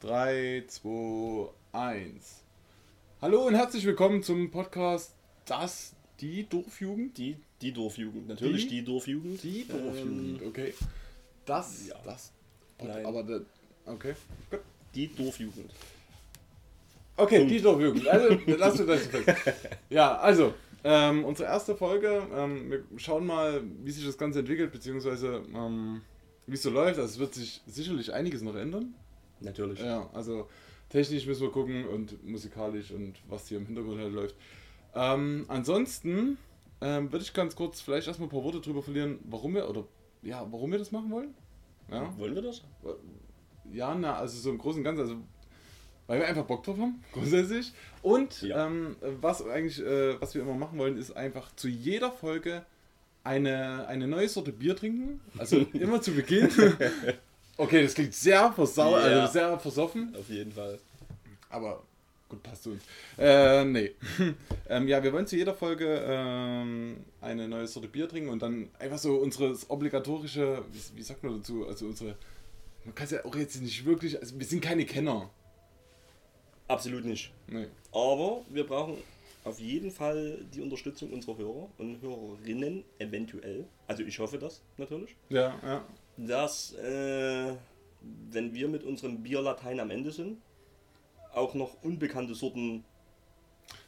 3, 2, 1. Hallo und herzlich willkommen zum Podcast Das, die Dorfjugend. Die, die Dorfjugend, natürlich Die? die, Dorfjugend. Die Dorfjugend, Ähm, okay. Das, ja. das. Nein. Aber der, okay. Gut. die Dorfjugend. Okay, Punkt. die Dorfjugend. Also, lass du das fest. Ja, also, ähm, unsere erste Folge. Ähm, wir schauen mal, wie sich das Ganze entwickelt, beziehungsweise ähm, wie es so läuft. Also, es wird sich sicherlich einiges noch ändern. Natürlich. Ja, also technisch müssen wir gucken und musikalisch und was hier im Hintergrund halt läuft. Ähm, ansonsten ähm, würde ich ganz kurz vielleicht erstmal ein paar Worte drüber verlieren, warum wir oder ja, warum wir das machen wollen. Ja, Wollen wir das? ja na, also so im Großen und Ganzen, also weil wir einfach Bock drauf haben, grundsätzlich. Und Ja. ähm, was eigentlich, äh, was wir immer machen wollen, ist einfach zu jeder Folge eine, eine neue Sorte Bier trinken. Also immer zu Beginn. Okay, das klingt sehr versau Ja. also sehr versoffen. Auf jeden Fall. Aber gut, passt zu uns. Äh, nee. ähm, ja, wir wollen zu jeder Folge ähm, eine neue Sorte Bier trinken und dann einfach so unsere obligatorische, wie, wie sagt man dazu, also unsere, man kann es ja auch jetzt nicht wirklich, also wir sind keine Kenner. Absolut nicht. Nee. Aber wir brauchen auf jeden Fall die Unterstützung unserer Hörer und Hörerinnen, eventuell. Also ich hoffe das natürlich. Ja, ja. Dass, äh, wenn wir mit unserem Bierlatein am Ende sind, auch noch unbekannte Sorten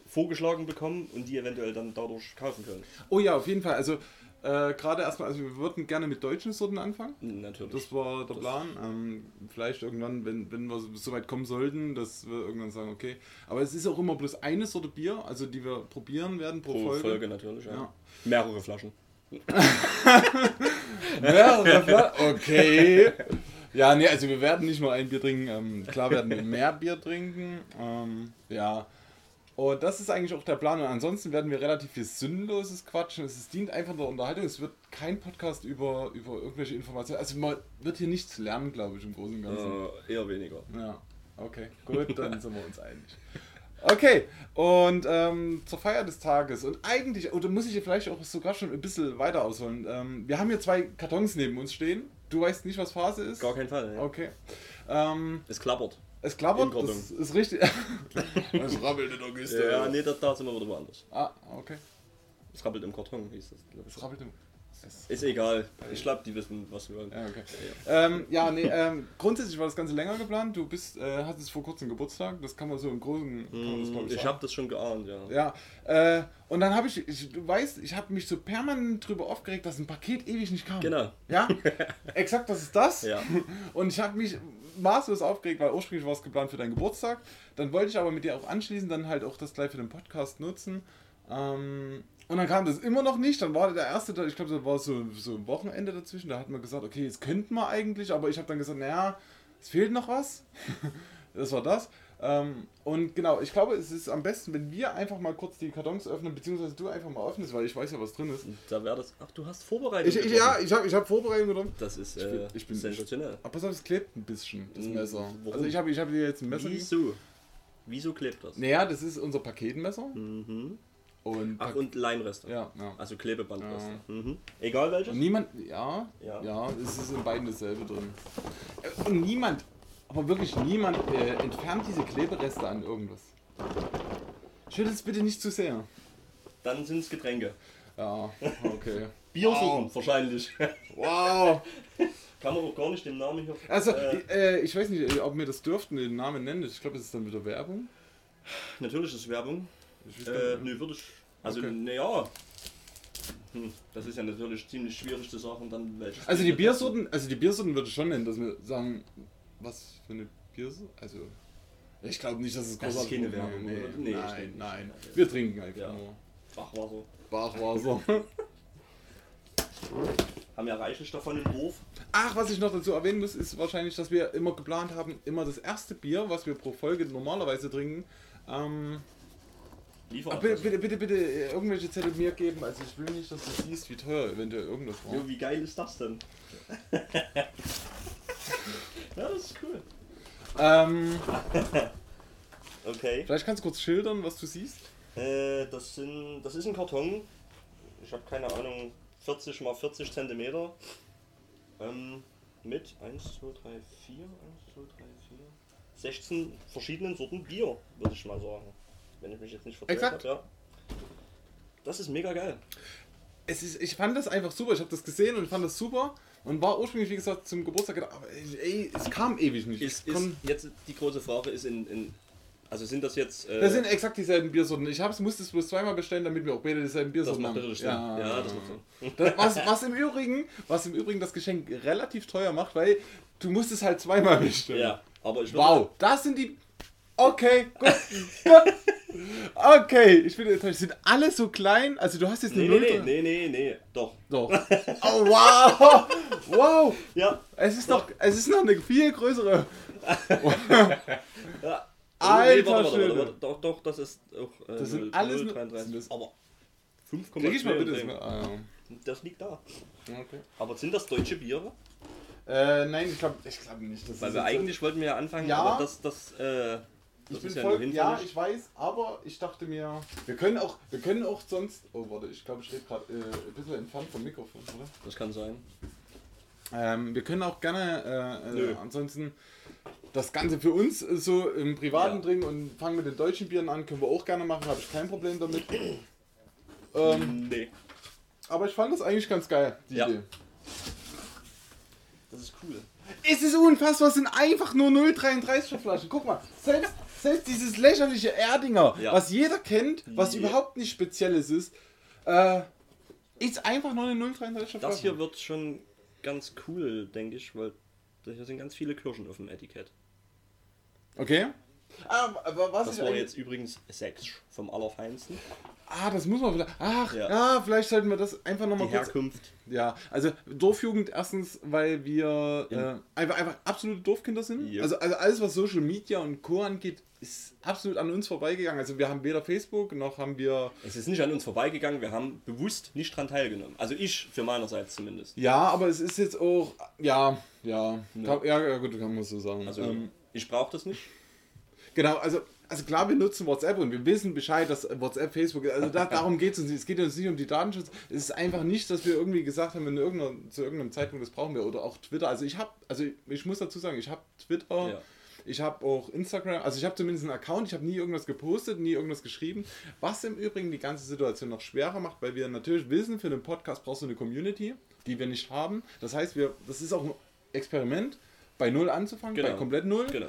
vorgeschlagen bekommen und die eventuell dann dadurch kaufen können. Oh ja, auf jeden Fall. Also äh, gerade erstmal, also wir würden gerne mit deutschen Sorten anfangen. Natürlich. Das war der Das- Plan. Ähm, vielleicht irgendwann, wenn, wenn wir so weit kommen sollten, dass wir irgendwann sagen, okay. Aber es ist auch immer bloß eine Sorte Bier, also die wir probieren werden pro, Pro Folge. Folge, natürlich, ja. Ja. Mehrere Flaschen. Flaschen? Okay. Ja, nee, also wir werden nicht nur ein Bier trinken. Ähm, klar werden wir mehr Bier trinken. Ähm, ja. Und das ist eigentlich auch der Plan. Und ansonsten werden wir relativ viel Sinnloses quatschen. Es dient einfach der Unterhaltung. Es wird kein Podcast über, über irgendwelche Informationen. Also man wird hier nichts lernen, glaube ich, im Großen und Ganzen. Äh, eher weniger. Ja, okay, gut, dann sind wir uns einig. Okay, und ähm, zur Feier des Tages und eigentlich, oder muss ich hier vielleicht auch sogar schon ein bisschen weiter ausholen. Ähm, wir haben hier zwei Kartons neben uns stehen. Du weißt nicht, was Phase ist? Gar keinen Fall. Ja. Okay. Ähm, Es klappert. es klappert, Karton. das ist richtig. es rabbelt in der Kiste. Ja, nee, da, da sind wir wieder woanders. Ah, okay. Es rabbelt im Karton, hieß das. Es rabbelt im... Es Ist egal. Ich glaube, die wissen, was wir wollen. Ja, okay. Ähm, ja, nee, ähm, grundsätzlich war das Ganze länger geplant. Du bist, äh, hattest vor kurzem Geburtstag. Das kann man so im Großen, Hm, Ich habe das schon geahnt, ja. Ja, äh, und dann habe ich, ich, du weißt, ich habe mich so permanent drüber aufgeregt, dass ein Paket ewig nicht kam. Genau. Ja, exakt, das ist das. Ja. Und ich habe mich maßlos aufgeregt, weil ursprünglich war es geplant für deinen Geburtstag. Dann wollte ich aber mit dir auch anschließend dann halt auch das gleich für den Podcast nutzen. Ähm, und dann kam das immer noch nicht. Dann war der erste, ich glaube, das war so, so ein Wochenende dazwischen. Da hat man gesagt, okay, jetzt könnten wir eigentlich, aber ich habe dann gesagt, naja, es fehlt noch was. das war das. Ähm, und genau, ich glaube, es ist am besten, wenn wir einfach mal kurz die Kartons öffnen, beziehungsweise du einfach mal öffnest, weil ich weiß ja, was drin ist. Da wäre das. Ach, du hast Vorbereitung. Ich, ich, ja, ich habe ich hab Vorbereitung getroffen. Das ist Ich bin- äh, ich bin- sensationell. Aber pass auf, es klebt ein bisschen, das Mm, Messer. warum? Also ich habe ich hab dir jetzt ein Messer. Wieso? Wieso klebt das? Naja, das ist unser Paketmesser. Mhm. Und, Ach, und Leimreste. ja, ja. Also Klebebandreste. Mhm. Egal welches? Und niemand, ja, ja, Ja. es ist in beiden dasselbe drin. Und niemand, aber wirklich niemand äh, entfernt diese Klebereste an irgendwas. Schüttelt es bitte nicht zu sehr. Dann sind es Getränke. Ja, okay. Biersorten wahrscheinlich. Wow! Kann man auch gar nicht den Namen hier. Also, Äh, ich, äh, ich weiß nicht, ob wir das dürften, den Namen nennen. Ich glaube, das ist dann wieder Werbung. natürlich ist Werbung. Äh, nö, würde ich. Also, Okay. naja. Hm, das ist ja natürlich ziemlich schwierig zu sagen, dann welches. Also die Bier- Biersorten, also die Biersorten würde ich schon nennen, dass wir sagen, was für eine Biersorte? Also ich glaube nicht, dass es Das ist großartig keine Werbung, nee? Nee, nein, nein. Wir trinken einfach Ja. nur Bachwasser. Bachwasser. Haben ja reichlich davon im Dorf. Ach, was ich noch dazu erwähnen muss, ist wahrscheinlich, dass wir immer geplant haben, immer das erste Bier, was wir pro Folge normalerweise trinken, ähm, ach, Lieferadresse. bitte, bitte, bitte, bitte äh, irgendwelche Zettel mir geben. Also ich will nicht, dass du siehst, wie teuer eventuell irgendwas war. Jo, wie geil ist das denn? ja, das ist cool. Ähm, Okay. vielleicht kannst du kurz schildern, was du siehst. Äh, das, sind, das ist ein Karton. Ich habe keine Ahnung, 40 mal 40 Zentimeter. Ähm, mit 1, 2, 3, 4, 1, 2, 3, 4, 16 verschiedenen Sorten Bier, würde ich mal sagen. Wenn ich mich jetzt nicht Exakt. habe, ja. Das ist mega geil. Es ist, ich fand das einfach super. Ich habe das gesehen und fand das super. Und war ursprünglich, wie gesagt, zum Geburtstag gedacht, aber ey, es kam ewig nicht. Ist, ist jetzt die große Frage ist in, in also sind das jetzt äh, das sind exakt dieselben Biersorten. Ich hab's, musste es bloß zweimal bestellen, damit wir auch beide dieselben das Biersorten macht haben. natürlich Sinn. Ja, das macht. Das, was, was, im Übrigen, was im Übrigen das Geschenk relativ teuer macht, weil du musst es halt zweimal bestellen. Ja, aber ich Wow, das sind die. Okay, gut, gut. Okay, ich bin enttäuscht. Sind alle so klein? Also du hast jetzt eine Nee, Null. nee, nee, nee, nee, doch. Doch. Oh, wow! Wow! Ja, Es ist noch, es ist noch eine viel größere. ja. Alter warte, warte. Doch, doch, das ist auch äh, Das sind 0, alles 0,33. nur- Aber 5,2 Krieg ich mal bitte das. Ah, Das liegt da. ja. okay. Aber sind das deutsche Biere? äh, nein, ich glaube ich glaub nicht. Das Weil wir eigentlich wollten wir ja anfangen, Ja. aber das, das, äh, das Ich bin ja voll, ja, ich weiß, aber ich dachte mir, wir können auch, wir können auch sonst. Oh, warte, ich glaube, ich rede gerade äh, ein bisschen entfernt vom Mikrofon, oder? Das kann sein. Ähm, wir können auch gerne, äh, äh, ansonsten das Ganze für uns so im Privaten Ja. trinken und fangen mit den deutschen Bieren an, können wir auch gerne machen, habe ich kein Problem damit. ähm, nee. aber ich fand das eigentlich ganz geil, die Ja. Idee. Das ist cool. Es ist unfassbar, es sind einfach nur 0,33er Flaschen. Guck mal, selbst, selbst dieses lächerliche Erdinger, Ja. was jeder kennt, was Ja. überhaupt nicht Spezielles ist, äh, ist einfach nur eine 0,33er Flasche. Das hier wird schon ganz cool, denke ich, weil hier sind ganz viele Kirschen auf dem Etikett. Okay. Ah, aber was Das war eigentlich- jetzt übrigens sechs vom Allerfeinsten. Ah, das muss man vielleicht. Ach, ja, Ja. vielleicht sollten wir das einfach nochmal kurz. Herkunft. Ja, also Dorfjugend erstens, weil wir Ja. äh, einfach, einfach absolute Dorfkinder sind. Ja. Also, also alles, was Social Media und Co. angeht, ist absolut an uns vorbeigegangen. Also wir haben weder Facebook noch haben wir. Es ist nicht an uns vorbeigegangen, wir haben bewusst nicht dran teilgenommen. Also ich für meinerseits zumindest. Ja, aber es ist jetzt auch. Ja, ja. Ja, ja, gut, kann man so sagen. Also ähm, ich brauche das nicht. Genau, also, also klar, wir nutzen WhatsApp und wir wissen Bescheid, dass WhatsApp, Facebook, also da, darum geht es uns nicht. Es geht uns nicht um die Datenschutz. Es ist einfach nicht, dass wir irgendwie gesagt haben, in irgendeiner, zu irgendeinem Zeitpunkt, das brauchen wir. Oder auch Twitter. Also ich habe, also ich muss dazu sagen, ich habe Twitter, Ja. ich habe auch Instagram, also ich habe zumindest einen Account, ich habe nie irgendwas gepostet, nie irgendwas geschrieben. Was im Übrigen die ganze Situation noch schwerer macht, weil wir natürlich wissen, für den Podcast brauchst du eine Community, die wir nicht haben. Das heißt, wir, das ist auch ein Experiment, bei Null anzufangen, bei Genau. komplett Null Genau.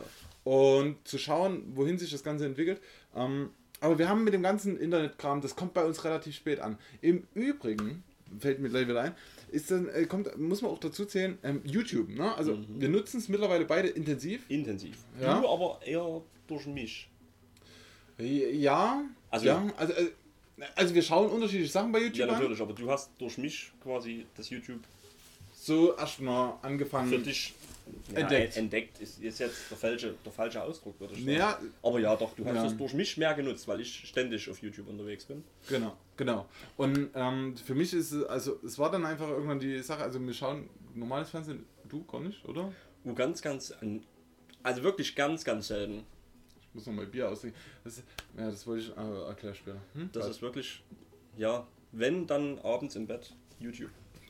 Und zu schauen, wohin sich das Ganze entwickelt. Ähm, aber wir haben mit dem ganzen Internetkram, das kommt bei uns relativ spät an. Im Übrigen, fällt mir gleich wieder ein, ist dann, äh, kommt, muss man auch dazu zählen, ähm, YouTube. Ne? Also Mhm. wir nutzen es mittlerweile beide intensiv. Intensiv. Ja. Du aber eher durch mich. Ja, Also- ja, also, äh, also wir schauen unterschiedliche Sachen bei Ja, YouTube an. natürlich, aber du hast durch mich quasi das YouTube So erstmal angefangen. für dich ja, Entdeckt. entdeckt ist, ist jetzt der falsche, der falsche Ausdruck, würde ich sagen. Ja, Aber ja, doch, du hast Ja. es durch mich mehr genutzt, weil ich ständig auf YouTube unterwegs bin. Genau, genau. Und ähm, für mich ist es, also es war dann einfach irgendwann die Sache, also wir schauen normales Fernsehen, du gar nicht, oder? Und ganz, ganz, also wirklich ganz, ganz selten. Ich muss noch mal Bier austrinken. Das, ja, das wollte ich äh, erklären später. Hm? Das Bald. ist wirklich, ja, wenn dann abends im Bett YouTube.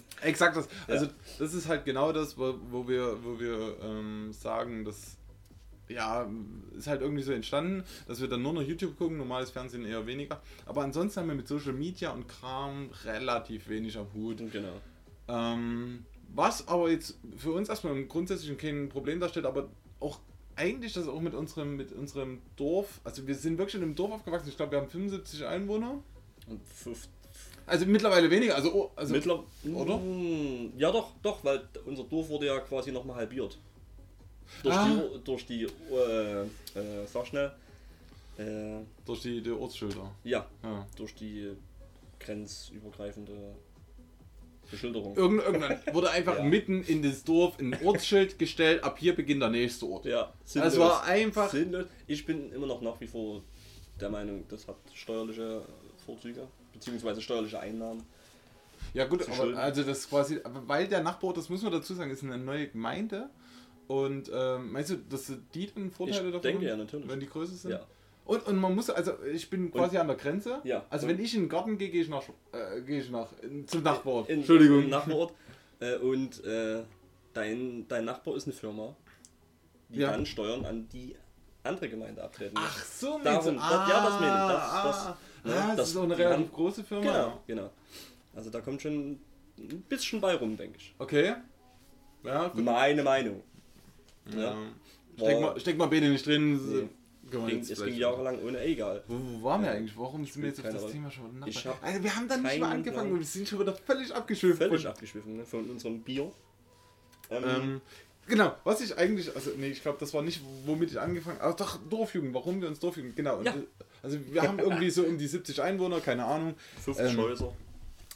Exakt das. Also das ist halt genau das, wo, wo wir, wo wir ähm, sagen, dass ja, ist halt irgendwie so entstanden, dass wir dann nur noch YouTube gucken, normales Fernsehen eher weniger. Aber ansonsten haben wir mit Social Media und Kram relativ wenig am Hut. Genau. Ähm, was aber jetzt für uns erstmal im Grundsätzlichen kein Problem darstellt, aber auch eigentlich das auch mit unserem, mit unserem Dorf, also wir sind wirklich in einem Dorf aufgewachsen, ich glaube wir haben 75 Einwohner. Und fünf, Also mittlerweile weniger, also, oh, also Mittler oder? Mm, Ja, doch, doch, weil unser Dorf wurde ja quasi nochmal halbiert. Durch Ah. die, durch die äh, äh, sag schnell, äh, durch die, die Ortsschilder. ja, Ja. durch die grenzübergreifende Beschilderung. Irgend, irgendwann wurde einfach Ja. mitten in das Dorf ein Ortsschild gestellt, ab hier beginnt der nächste Ort. Ja, Das war einfach- Sinnlos. Ich bin immer noch nach wie vor der Meinung, das hat steuerliche Vorzüge, beziehungsweise steuerliche Einnahmen. Ja gut, aber also das quasi, weil der Nachbarort, das muss man dazu sagen, ist eine neue Gemeinde. Und ähm, meinst du, dass die dann Vorteile Ich davon denke haben, ja, natürlich. wenn die größer sind? Ja. Und, und man muss, also ich bin quasi an der Grenze. Ja. Also Und- wenn ich in den Garten gehe, gehe ich nach, äh, gehe ich nach zum Nachbarort. In, Entschuldigung. Nachbarort. Äh, und äh, dein, dein Nachbar ist eine Firma. die Ja. dann Steuern an die andere Gemeinde abtreten. Ach so, Darum, meinst du? das- ja, das meine ich. Das- Ah, das- ah, das, das- ist auch eine relativ haben- große Firma. Genau, genau. Also da kommt schon ein bisschen bei rum, denke ich. Okay. Ja, gut. Meine Meinung. Ja. Ja. Steck, mal, steck mal beide nicht drin. Nee. Wir Ging, es ging jahrelang ohne, egal. Wo, wo waren wir Ja. eigentlich? Warum sind wir jetzt auf das Rolle. Thema schon? Ich hab Also wir haben dann nicht mal angefangen Plan. und wir sind schon wieder völlig abgeschwiffen. Völlig abgeschwiffen ne, von unserem Bier. Ähm, Ähm, genau, was ich eigentlich, also nee, ich glaube, das war nicht, womit ich angefangen habe. Doch, Dorfjugend, warum wir uns Dorfjugend, genau. Und, Ja. Also wir haben irgendwie so um die 70 Einwohner, keine Ahnung. 50 ähm, Häuser.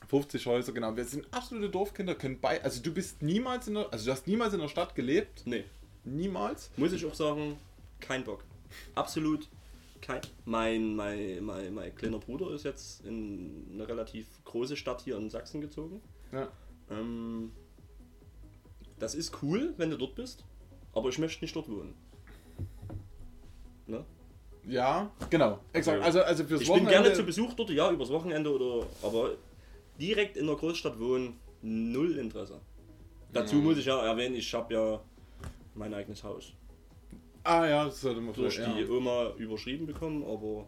50 Häuser, genau. Wir sind absolute Dorfkinder, können bei. Also du bist niemals in der, also du hast niemals in der Stadt gelebt. Nee, Niemals. muss ich auch sagen, kein Bock. Absolut kein. Mein, mein, mein, mein kleiner Bruder ist jetzt in eine relativ große Stadt hier in Sachsen gezogen. Ja. Ähm, das ist cool, wenn du dort bist, aber ich möchte nicht dort wohnen. Ne? Ja, genau. Exakt. Also, Also, also fürs Ich bin Wochenende. gerne zu Besuch dort, ja, übers Wochenende oder. Aber direkt in der Großstadt wohnen, null Interesse. Dazu Ja. muss ich ja erwähnen, ich habe ja mein eigenes Haus ah ja, das sollte man durch ja. die Oma überschrieben bekommen, aber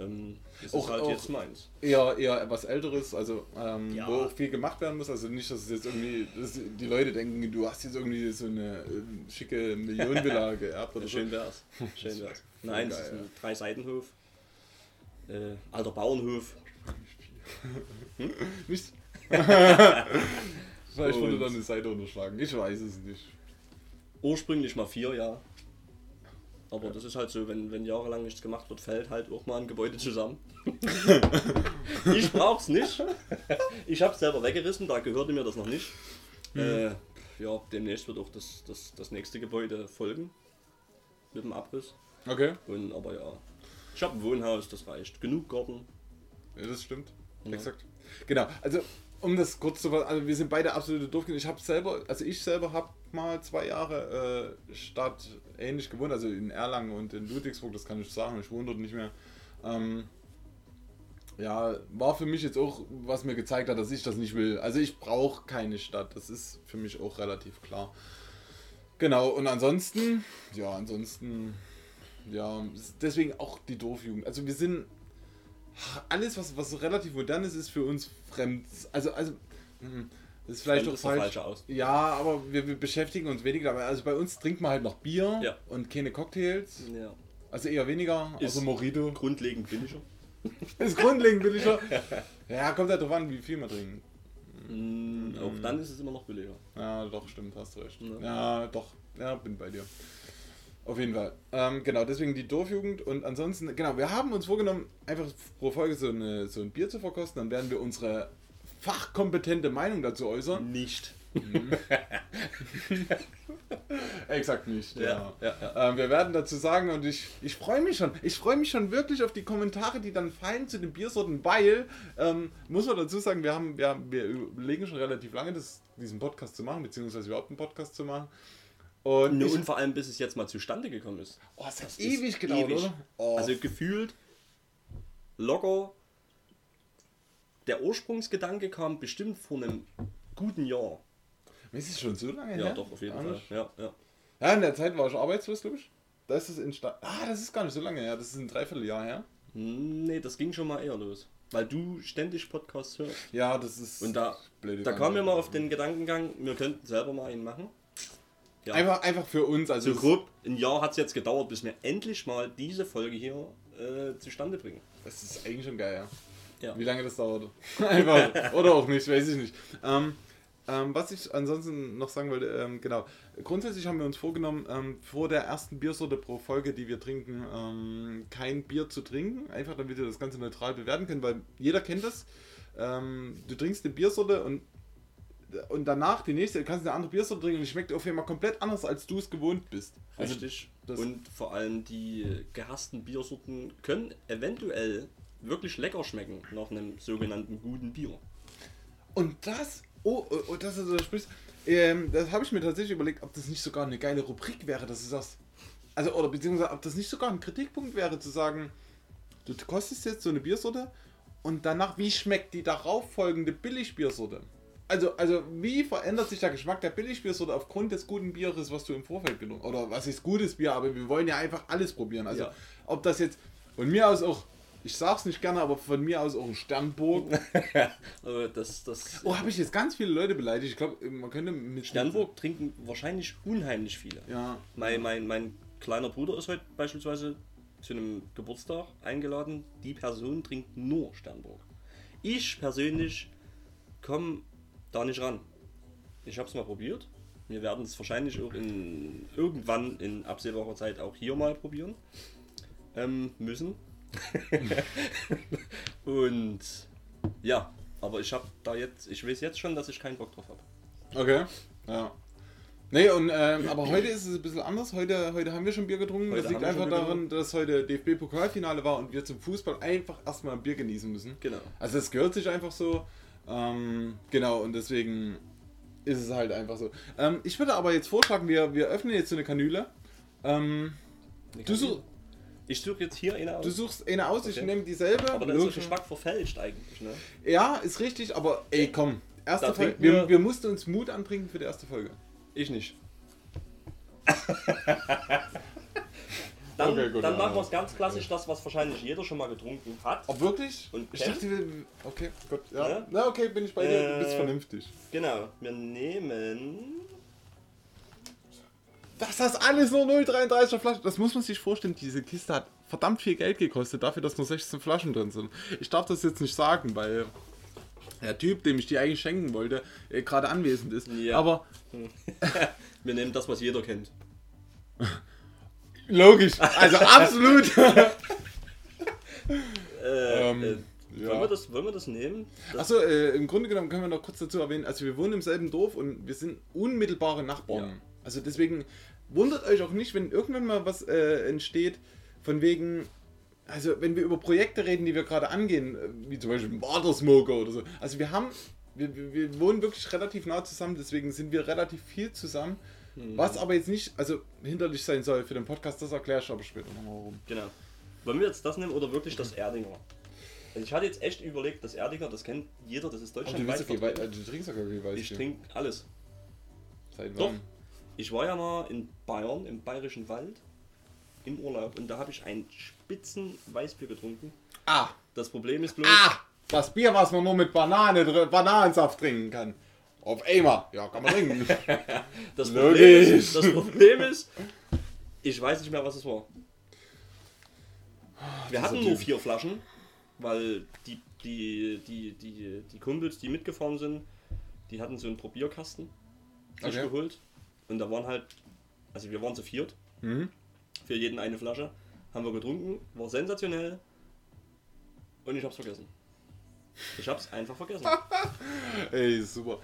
ähm, es Auch- ist halt auch- jetzt meins. eher, eher etwas älteres, also ähm, Ja. wo auch viel gemacht werden muss. Also nicht, dass es jetzt irgendwie, dass die Leute denken, du hast jetzt irgendwie so eine äh, schicke Millionenvilla geerbt oder so. Schön wär's. Schön wär's. Nein, es geil, ist ein Drei-Seitenhof. Äh, alter Bauernhof. Nicht? Vielleicht wurde Und- da eine Seite unterschlagen. Ich weiß es nicht. Ursprünglich mal vier, ja. Aber das ist halt so, wenn, wenn jahrelang nichts gemacht wird, fällt halt auch mal ein Gebäude zusammen. ich brauch's nicht. Ich hab's selber weggerissen, da gehörte mir das noch nicht. Äh, ja, demnächst wird auch das, das, das nächste Gebäude folgen. Mit dem Abriss. Okay. Und, aber ja. Ich habe ein Wohnhaus, das reicht. Genug Garten. Ja, das stimmt. Ja. Exakt. Genau. Also, um das kurz zu also wir sind beide absolute Dorfkinder. Ich habe selber, also ich selber habe mal zwei Jahre äh, Stadt ähnlich gewohnt, also in Erlangen und in Ludwigsburg, das kann ich sagen, ich wohne dort nicht mehr. Ähm, ja, war für mich jetzt auch, was mir gezeigt hat, dass ich das nicht will. Also ich brauche keine Stadt, das ist für mich auch relativ klar. Genau, und ansonsten, ja, ansonsten, ja, deswegen auch die Dorfjugend. Also wir sind, alles, was, was relativ modern ist, ist für uns fremd. Also, also, hm, das ist vielleicht der falsch. Aus. Ja, aber wir, wir beschäftigen uns weniger damit. Also bei uns trinkt man halt noch Bier Ja. und keine Cocktails. Ja. Also eher weniger, Ist- also Morito. Grundlegend billiger. Ist grundlegend billiger. ja, kommt halt drauf an, wie viel man trinkt. Mm, auch dann ist es immer noch billiger. Ja, doch, stimmt, hast recht. Ja. Ja, doch, ja, bin bei dir. Auf jeden Fall. Ähm, genau, deswegen die Dorfjugend und ansonsten, genau, wir haben uns vorgenommen, einfach pro Folge so, eine, so ein Bier zu verkosten, dann werden wir unsere fachkompetente Meinung dazu äußern. Nicht. Exakt nicht. Ja. ja, ja. Ähm, wir werden dazu sagen und ich, ich freue mich schon. Ich freue mich schon wirklich auf die Kommentare, die dann fallen zu den Biersorten, weil, ähm, muss man dazu sagen, wir, haben, wir, wir überlegen schon relativ lange, das, diesen Podcast zu machen, beziehungsweise überhaupt einen Podcast zu machen. Und, Ne, und vor allem, bis es jetzt mal zustande gekommen ist. oh, es hat Das ewig ist gedauert, ewig. oder? Oh, Also gefühlt locker. Der Ursprungsgedanke kam bestimmt vor einem guten Jahr. ist es schon so lange Ja, her? doch, auf jeden? Fall. Ja, ja. Ja, in der Zeit war ich arbeitslos, glaube ich. Da ist es entstanden. Ah, das ist gar nicht so lange her. Das ist ein Dreivierteljahr her. Hm, Nee, das ging schon mal eher los. Weil du ständig Podcasts hörst. Ja, das ist. Und da, da Sache. kam mir mal auf den Gedankengang, wir könnten selber mal einen machen. Ja. Einfach, einfach für uns. Also So grob, ein Jahr hat es jetzt gedauert, bis wir endlich mal diese Folge hier äh, zustande bringen. Das ist eigentlich schon geil, ja. Ja. Wie lange das dauert. Einfach. Oder auch nicht, weiß ich nicht. Ähm, ähm, was ich ansonsten noch sagen wollte, ähm, genau. Grundsätzlich haben wir uns vorgenommen, ähm, vor der ersten Biersorte pro Folge, die wir trinken, ähm, kein Bier zu trinken. Einfach damit wir das Ganze neutral bewerten können, weil jeder kennt das. Ähm, du trinkst eine Biersorte und, und danach die nächste, du kannst eine andere Biersorte trinken und die schmeckt auf einmal komplett anders, als du es gewohnt bist. Also Richtig. das- und vor allem die gehassten Biersorten können eventuell wirklich lecker schmecken nach einem sogenannten guten Bier. Und das, oh, oh, oh das ist so sprichst, ähm, das habe ich mir tatsächlich überlegt, ob das nicht sogar eine geile Rubrik wäre, dass du sagst, also, oder beziehungsweise, ob das nicht sogar ein Kritikpunkt wäre, zu sagen, du kostest jetzt so eine Biersorte und danach, wie schmeckt die darauf folgende Billigbiersorte? Also, also wie verändert sich der Geschmack der Billigbiersorte aufgrund des guten Bieres, was du im Vorfeld genommen Oder was ist gutes Bier, aber wir wollen ja einfach alles probieren. Also Ja. ob das jetzt von mir aus auch, ich sag's nicht gerne, aber von mir aus auch ein Sternburg. Das, das Oh, habe ich jetzt ganz viele Leute beleidigt. Ich glaube, man könnte mit Sternburg trinken wahrscheinlich unheimlich viele. Ja. Mein, mein, mein kleiner Bruder ist heute beispielsweise zu einem Geburtstag eingeladen. Die Person trinkt nur Sternburg. Ich persönlich komme da nicht ran. Ich habe es mal probiert. Wir werden es wahrscheinlich auch in, irgendwann in absehbarer Zeit auch hier mal probieren ähm, müssen. Und ja, aber ich habe da jetzt, ich weiß jetzt schon, dass ich keinen Bock drauf habe. Okay. Ja. Nee, und, ähm, aber heute ist es ein bisschen anders. Heute, heute haben wir schon Bier getrunken. Heute das liegt einfach daran, dass heute DFB-Pokalfinale war und wir zum Fußball einfach erstmal ein Bier genießen müssen. Genau. Also es gehört sich einfach so. Ähm, genau, und deswegen ist es halt einfach so. Ähm, ich würde aber jetzt vorschlagen, wir, wir öffnen jetzt so eine Kanüle. Ähm, du, such, Ich suche jetzt hier eine aus. du suchst eine aus, ich Okay. nehme dieselbe. aber dann ist der. Geschmack verfälscht eigentlich, ne? Ja, ist richtig, aber ey, komm. Erste Da Folge. Wir, wir- mussten uns Mut antrinken für die erste Folge. Ich nicht. dann Okay, gut, dann machen wir es ganz klassisch, das, was wahrscheinlich jeder schon mal getrunken hat. Ob wirklich? Und ich kennt? dachte, okay, gut. Ja. Ja? Na, okay, bin ich bei dir. Du bist Äh, vernünftig. Genau, wir nehmen. Das ist alles nur 0,33er Flaschen. Das muss man sich vorstellen. Diese Kiste hat verdammt viel Geld gekostet, dafür, dass nur 16 Flaschen drin sind. Ich darf das jetzt nicht sagen, weil der Typ, dem ich die eigentlich schenken wollte, äh, gerade anwesend ist. Ja. Aber Wir nehmen das, was jeder kennt. logisch, also absolut. Äh, Ähm, äh, ja. wollen, wir das, wollen wir das nehmen? Achso, äh, im Grunde genommen können wir noch kurz dazu erwähnen, also wir wohnen im selben Dorf und wir sind unmittelbare Nachbarn. Ja. Also deswegen wundert euch auch nicht, wenn irgendwann mal was äh, entsteht, von wegen, also wenn wir über Projekte reden, die wir gerade angehen, äh, wie zum Beispiel Watersmoker oder so. Also wir haben, wir, wir wohnen wirklich relativ nah zusammen, deswegen sind wir relativ viel zusammen. Mhm. Was aber jetzt nicht, also hinderlich sein soll für den Podcast, das erkläre ich aber später nochmal warum. Genau. Wollen wir jetzt das nehmen oder wirklich das Erdinger? Also ich hatte jetzt echt überlegt, das Erdinger, das kennt jeder, das ist Aber du, deutschlandweit. willst ja viel wei- vertreten. äh, du trinkst ja gar nicht viel Ich Weißbier. trinke alles. Seit Doch. wann? Ich war ja mal in Bayern, im Bayerischen Wald, im Urlaub und da habe ich ein spitzen Weißbier getrunken. Ah! Das Problem ist bloß, Ah! Das Bier, was man nur mit Banane, Bananensaft trinken kann. Auf einmal. Ja, kann man trinken. das. Problem ist, das Problem ist, ich weiß nicht mehr, was es war. Wir hatten nur vier Flaschen, weil die, die, die, die, die Kumpels, die mitgefahren sind, die hatten so einen Probierkasten sich Okay. geholt. Und da waren halt, also wir waren zu viert, mhm. für jeden eine Flasche. Haben wir getrunken, war sensationell. Und ich hab's vergessen. Ich hab's einfach vergessen. Ey, super.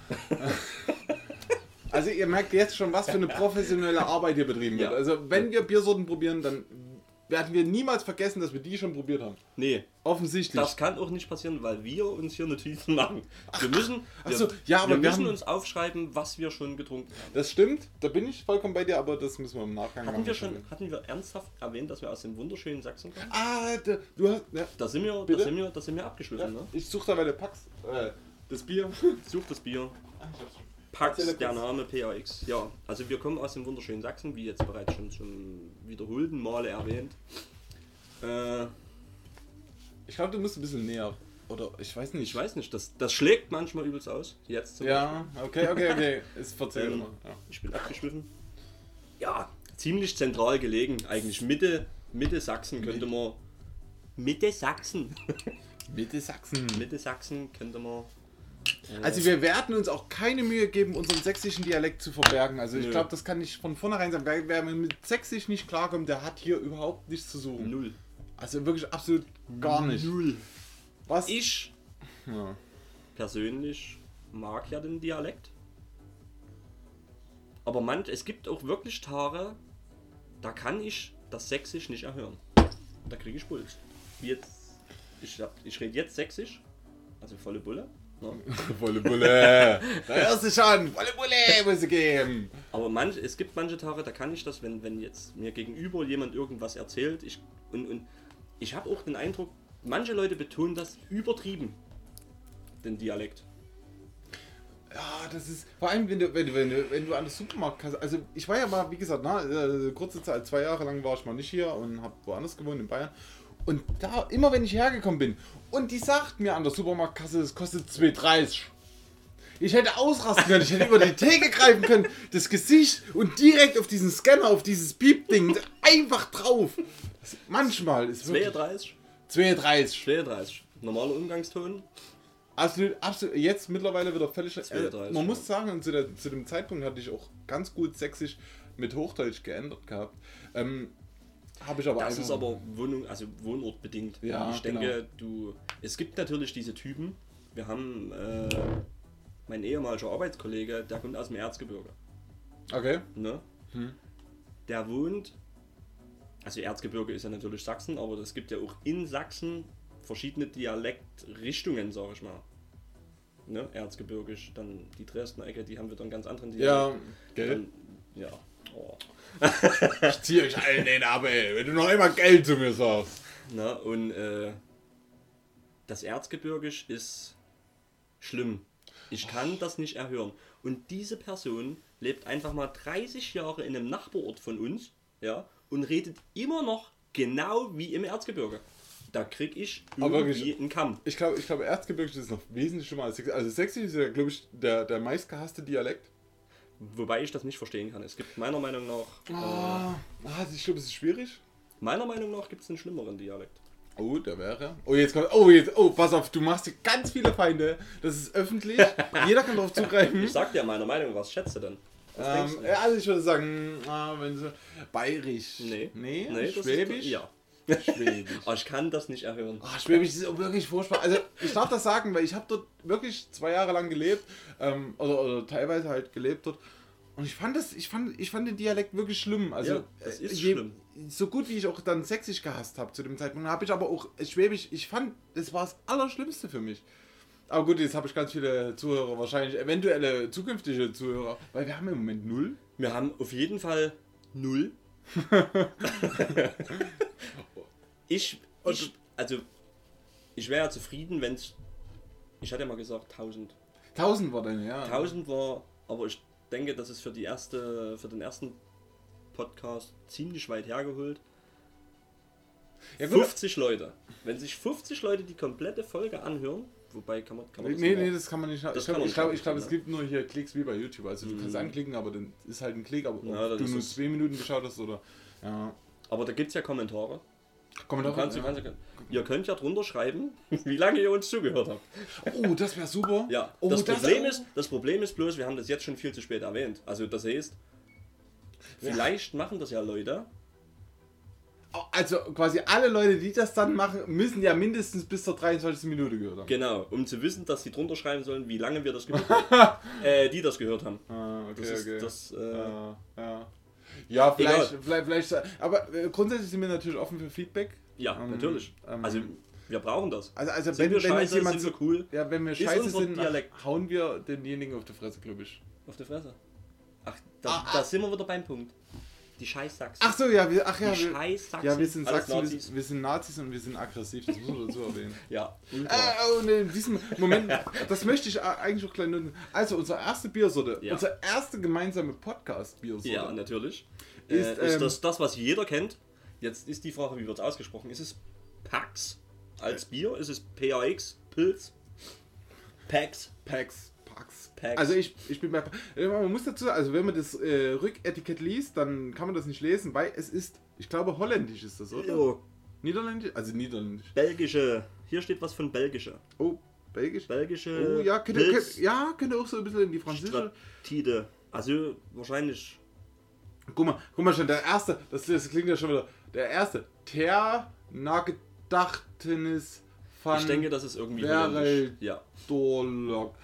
Also ihr merkt jetzt schon, was für eine professionelle Arbeit hier betrieben wird. Ja. Also wenn wir Biersorten probieren, dann werden wir niemals vergessen, dass wir die schon probiert haben. Nee, Offensichtlich. das kann auch nicht passieren, weil wir uns hier Tüte machen. Wir müssen, Ach wir, so, ja, aber wir wir müssen haben- uns aufschreiben, was wir schon getrunken haben. Das stimmt, da bin ich vollkommen bei dir, aber das müssen wir im Nachgang Hatten machen. wir schon, hatten wir ernsthaft erwähnt, dass wir aus dem wunderschönen Sachsen kommen? Ah, da, du hast. Ja, Da sind wir, da sind wir, da sind wir ja, abgeschliffen, ne? ich suche da, weil du packst. Äh, das Bier. Such das Bier. Erzähl Pax, der. Name PAX. Ja, also wir kommen aus dem wunderschönen Sachsen, wie jetzt bereits schon zum wiederholten Male erwähnt. Äh, Ich glaube, du musst ein bisschen näher. Oder ich weiß nicht. ich weiß nicht, das, das schlägt manchmal übelst aus. Jetzt zum Beispiel. Ja, okay, okay, okay. Ist verzählt Ähm. Ja. Ich bin abgeschliffen. Ja, ziemlich zentral gelegen. Eigentlich Mitte, Mitte Sachsen könnte man. Mitte Sachsen. Mitte Sachsen. Mitte Sachsen könnte man. Also wir werden uns auch keine Mühe geben, unseren sächsischen Dialekt zu verbergen. Also ich glaube, das kann ich von vornherein sagen. Wer, wer mit sächsisch nicht klarkommt, der hat hier überhaupt nichts zu suchen. null. Also wirklich absolut gar nicht. Null. Was? Ich Ja. persönlich mag ja den Dialekt. Aber man, es gibt auch wirklich Tage, da kann ich das Sächsisch nicht erhören. Da kriege ich Puls. Jetzt, ich, ich rede jetzt Sächsisch, also volle Bulle. Ne? Volle Bulle. da hörst du schon. Volle Bulle muss es geben. Aber manch, es gibt manche Tage, da kann ich das, wenn, wenn jetzt mir gegenüber jemand irgendwas erzählt, ich, und, und ich habe auch den Eindruck, manche Leute betonen das übertrieben, den Dialekt. Ja, das ist. Vor allem, wenn du, wenn wenn du, wenn du an der Supermarktkasse. Also, ich war ja mal, wie gesagt, na, äh, kurze Zeit, zwei Jahre lang war ich mal nicht hier und habe woanders gewohnt, in Bayern. Und da, immer wenn ich hergekommen bin, und die sagt mir an der Supermarktkasse, das kostet 2,30. Ich hätte ausrasten können, ich hätte über die Theke greifen können, das Gesicht und direkt auf diesen Scanner, auf dieses Piep-Ding, einfach drauf. Das, manchmal ist wirklich. 32? 2,30. 32. Normaler Umgangston. Absolut, absolut. Jetzt mittlerweile wieder völlig. Äh, 32, man ja. muss sagen, zu, der, zu dem Zeitpunkt hatte ich auch ganz gut sächsisch mit Hochdeutsch geändert gehabt. Ähm, Habe ich aber Das ist aber Wohnung, also wohnortbedingt. Ja, ich denke, du. Es gibt natürlich diese Typen. Wir haben äh, mein ehemaliger Arbeitskollege, der kommt aus dem Erzgebirge. Okay. Ne? Hm. Der wohnt. Also Erzgebirge ist ja natürlich Sachsen, aber es gibt ja auch in Sachsen verschiedene Dialektrichtungen, sag ich mal. Ne? Erzgebirgisch, dann die Dresdner Ecke, die haben wieder einen ganz anderen Ja, gell? Dann, ja. Oh. Ich zieh euch allen den ab, ey. Wenn du noch immer Geld zu mir sagst. Na, und äh, das Erzgebirgisch ist schlimm. Ich kann das nicht erhören. Und diese Person lebt einfach mal 30 Jahre in einem Nachbarort von uns, ja, und redet immer noch genau wie im Erzgebirge. Da krieg ich Aber irgendwie wirklich- einen Kamm. Ich glaube, ich glaube, Erzgebirge ist noch wesentlich schlimmer als Sächsisch. Also Sächsisch ist ja, glaube ich, der, der meistgehasste Dialekt. Wobei ich das nicht verstehen kann. Es gibt meiner Meinung nach, äh, Ah, ah, ich glaube, es ist schwierig. meiner Meinung nach gibt es einen schlimmeren Dialekt. Oh, der wäre. Oh, jetzt kommt. Oh, jetzt. Oh, pass auf, du machst dir ganz viele Feinde. Das ist öffentlich. Jeder kann darauf zugreifen. Ich sag dir meine Meinung, was schätzt du denn? Was Ähm, also ich würde sagen, ah, wenn sie. Bayerisch. Nee. Nee, Nee, Schwäbisch? Ist, ja. Schwäbisch. Aber ich kann das nicht erhören. Ah, Schwäbisch ist auch wirklich furchtbar. Also ich darf das sagen, weil ich habe dort wirklich zwei Jahre lang gelebt, ähm, oder, oder teilweise halt gelebt dort. Und ich fand das, ich fand, ich fand den Dialekt wirklich schlimm. Also Ja, das ist äh, schlimm. So gut wie ich auch dann Sächsisch gehasst habe zu dem Zeitpunkt, habe ich aber auch Schwäbisch. Ich fand, das war das Allerschlimmste für mich. Aber gut, jetzt habe ich ganz viele Zuhörer, wahrscheinlich eventuelle zukünftige Zuhörer, weil wir haben im Moment null. Wir haben auf jeden Fall null. ich, ich, also, ich wäre ja zufrieden, wenn es. Ich hatte ja mal gesagt 1000. 1000 war deine, ja. 1000 war, aber ich denke, das ist für die erste, für den ersten Podcast ziemlich weit hergeholt. Ja, gut. 50 Leute. Wenn sich 50 Leute die komplette Folge anhören, wobei kann man, kann man das Nee, nee, das kann man nicht. Das ich glaube, glaub, ich glaub, es gibt nur hier Klicks wie bei YouTube. Also du kannst anklicken, aber dann ist halt ein Klick, aber Ja, ob du nur zwei Minuten geschaut hast oder. Ja. Aber da gibt es ja Kommentare. Komm Du doch kannst, ja. kannst, ihr könnt ja drunter schreiben, wie lange ihr uns zugehört habt. Oh, das wäre super. Ja, oh, das, Problem oh. ist, das Problem ist bloß, wir haben das jetzt schon viel zu spät erwähnt. Also das heißt, vielleicht machen das ja Leute. Also quasi alle Leute, die das dann machen, müssen ja mindestens bis zur 23. Minute gehört haben. Genau, um zu wissen, dass sie drunter schreiben sollen, wie lange wir das gehört haben. äh, die das gehört haben. Ah, okay, Das ist okay. das. Äh, ja, ja. Ja, vielleicht, vielleicht, vielleicht. Aber äh, grundsätzlich sind wir natürlich offen für Feedback. ja, Ähm, natürlich. ähm, also wir brauchen das. Also, also Sind wenn, wir wenn scheiße, jemand sind so, wir cool ja, wenn wir Ist scheiße sind, Dialekt. hauen wir denjenigen auf die Fresse, glaube ich. auf der Fresse. Ach, da, Ah, da sind wir wieder beim Punkt. Die scheiß Sachsen. Ach so, ja, wir, ach ja, die wir, ja, wir sind Sachsen, wir, Nazis. sind- wir sind Nazis und wir sind aggressiv, das muss man dazu erwähnen. Ja, ultra. Äh, und in diesem Moment, das möchte ich eigentlich auch gleich nutzen. Also, unsere erste Biersorte, Ja. unsere erste gemeinsame Podcast-Biersorte. Ja, natürlich. Ist, Ist, äh, ist ähm, das das, was jeder kennt? Jetzt ist die Frage, wie wird es ausgesprochen? Ist es Pax als Bier? Ist es PAX? Pilz? Pax? Pax. Pax. Pax. Also ich, ich bin bei. äh, Man muss dazu sagen, also wenn man das äh, Rücketikett liest, dann kann man das nicht lesen, weil es ist, ich glaube, holländisch ist das, oder? Jo, Niederländisch? Also niederländisch. belgische. Hier steht was von belgische. Oh, belgisch. Belgische. Oh ja, könnte, könnte, ja, könnte auch so ein bisschen in die französische. Stratide. Also wahrscheinlich. Guck mal, guck mal schon, der erste, das, das klingt ja schon wieder. Der erste. Ter Nagedachtenis van Ich denke, das ist irgendwie Wäre- holländisch. Ja. Dorlog.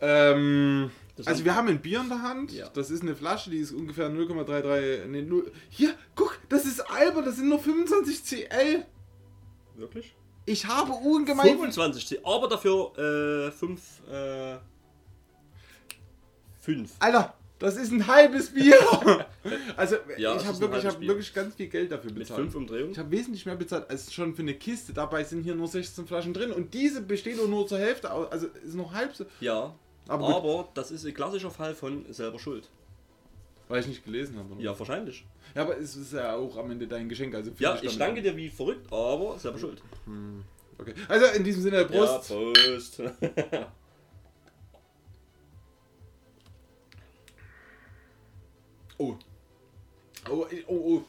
Ähm, also wir haben ein Bier in der Hand. Ja. Das ist eine Flasche, die ist ungefähr 0,33. Nee, 0, hier, guck, das ist albern, das sind nur 25 CL. Wirklich? Ich habe ungemein. 25 C. Aber dafür 5. Äh, 5. Alter, das ist ein halbes Bier. also Ja, ich habe wirklich, hab wirklich ganz viel Geld dafür Mit bezahlt. 5 Umdrehungen. Ich habe wesentlich mehr bezahlt als schon für eine Kiste. Dabei sind hier nur 16 Flaschen drin und diese besteht nur zur Hälfte aus. Also ist noch halb so. Ja. Aber. Aber das ist ein klassischer Fall von selber Schuld. Weil ich nicht gelesen habe. Oder? Ja, wahrscheinlich. ja, aber es ist ja auch am Ende dein Geschenk. Also Ja, ich danke dir wie verrückt, aber selber Schuld. Okay. Also in diesem Sinne, Prost. Ja, Prost. Oh. Oh, oh, oh.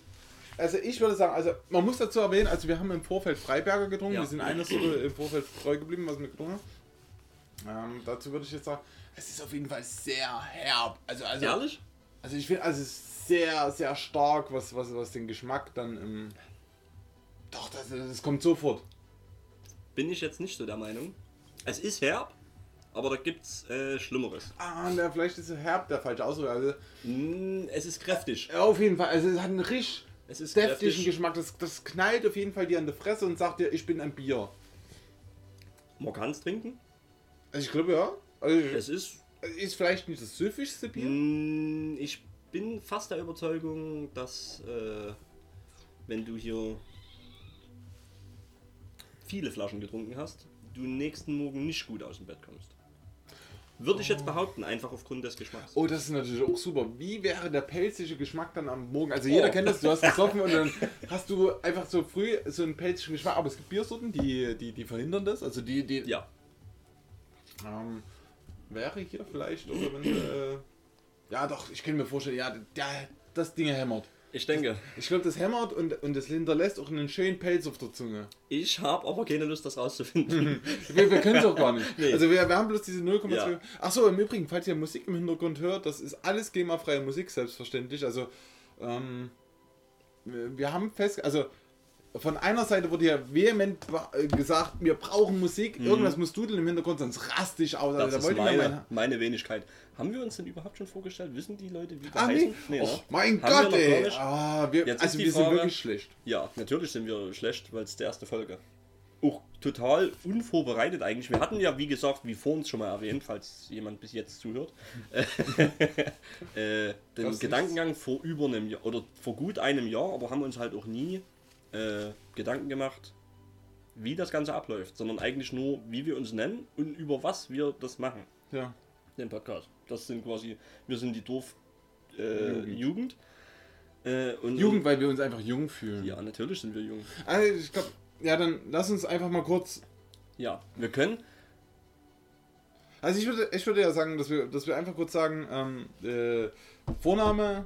Also ich würde sagen, also man muss dazu erwähnen, also wir haben im Vorfeld Freiberger getrunken, Ja. wir sind einer Sorte im Vorfeld treu geblieben, was wir getrunken haben. Ähm, dazu würde ich jetzt sagen, es ist auf jeden Fall sehr herb. Also, also, Ehrlich? also ich finde, also es ist sehr, sehr stark, was, was, was den Geschmack dann im... Doch, das, das kommt sofort. Bin ich jetzt nicht so der Meinung. Es ist herb, aber da gibt's äh, Schlimmeres. Ah, na, vielleicht ist herb der falsche Ausdruck. Also, Mm, es ist kräftig. ja, auf jeden Fall, also es hat einen richtig Es ist deftigen kräftig. Geschmack. Das, das knallt auf jeden Fall dir an der Fresse und sagt dir, ich bin ein Bier. Man kann es trinken. Also ich glaube ja. Also Es ist. ist vielleicht nicht das süffigste Bier. Mm, ich bin fast der Überzeugung, dass äh, wenn du hier viele Flaschen getrunken hast, du nächsten Morgen nicht gut aus dem Bett kommst. Würde ich jetzt behaupten, einfach aufgrund des Geschmacks. Oh, das ist natürlich auch super. Wie wäre der pelzige Geschmack dann am Morgen? Also jeder Oh. kennt das, du hast gesoffen und dann hast du einfach so früh so einen pelzigen Geschmack. Aber es gibt Biersorten, die, die, die verhindern das. Also die, die Ja, ähm, wäre hier vielleicht oder wenn äh, ja doch, ich kann mir vorstellen, ja, der, das Ding hämmert. ich denke. Ich glaube, das hämmert und, und das hinterlässt auch einen schönen Pelz auf der Zunge. Ich habe aber keine Lust, das rauszufinden. Wir, wir können es auch gar nicht. Nee. Also wir, wir haben bloß diese 0,2. Ja. Achso, im Übrigen, falls ihr Musik im Hintergrund hört, das ist alles GEMA-freie Musik, selbstverständlich. Also ähm, wir wir haben fest, also von einer Seite wurde ja vehement äh, gesagt, wir brauchen Musik, irgendwas muss dudeln im Hintergrund, sonst raste ich aus. Mhm. Das Also, ist mir meine, meine Wenigkeit. Haben wir uns denn überhaupt schon vorgestellt? Wissen die Leute, wie wir nee. heißen? Och, ne? mein Haben wir Gott, gar ey. Ah, wir, Jetzt also wir sind Frage- wirklich schlecht. Ja, natürlich sind wir schlecht, weil es die erste Folge. Auch total unvorbereitet eigentlich. Wir hatten ja, wie gesagt, wie vorhin schon mal erwähnt, falls jemand bis jetzt zuhört, äh, den Das ist- Gedankengang vor über einem Jahr oder vor gut einem Jahr, aber haben uns halt auch nie äh, Gedanken gemacht, wie das Ganze abläuft, sondern eigentlich nur, wie wir uns nennen und über was wir das machen, Ja. den Podcast. Das sind quasi, wir sind die Dorf äh, Jugend. Jugend. Äh, und, Jugend, weil wir uns einfach jung fühlen. Ja, natürlich sind wir jung. Also ich glaube, ja, dann lass uns einfach mal kurz Ja, wir können Also ich würde, ich würde ja sagen, dass wir, dass wir einfach kurz sagen, ähm, äh, Vorname,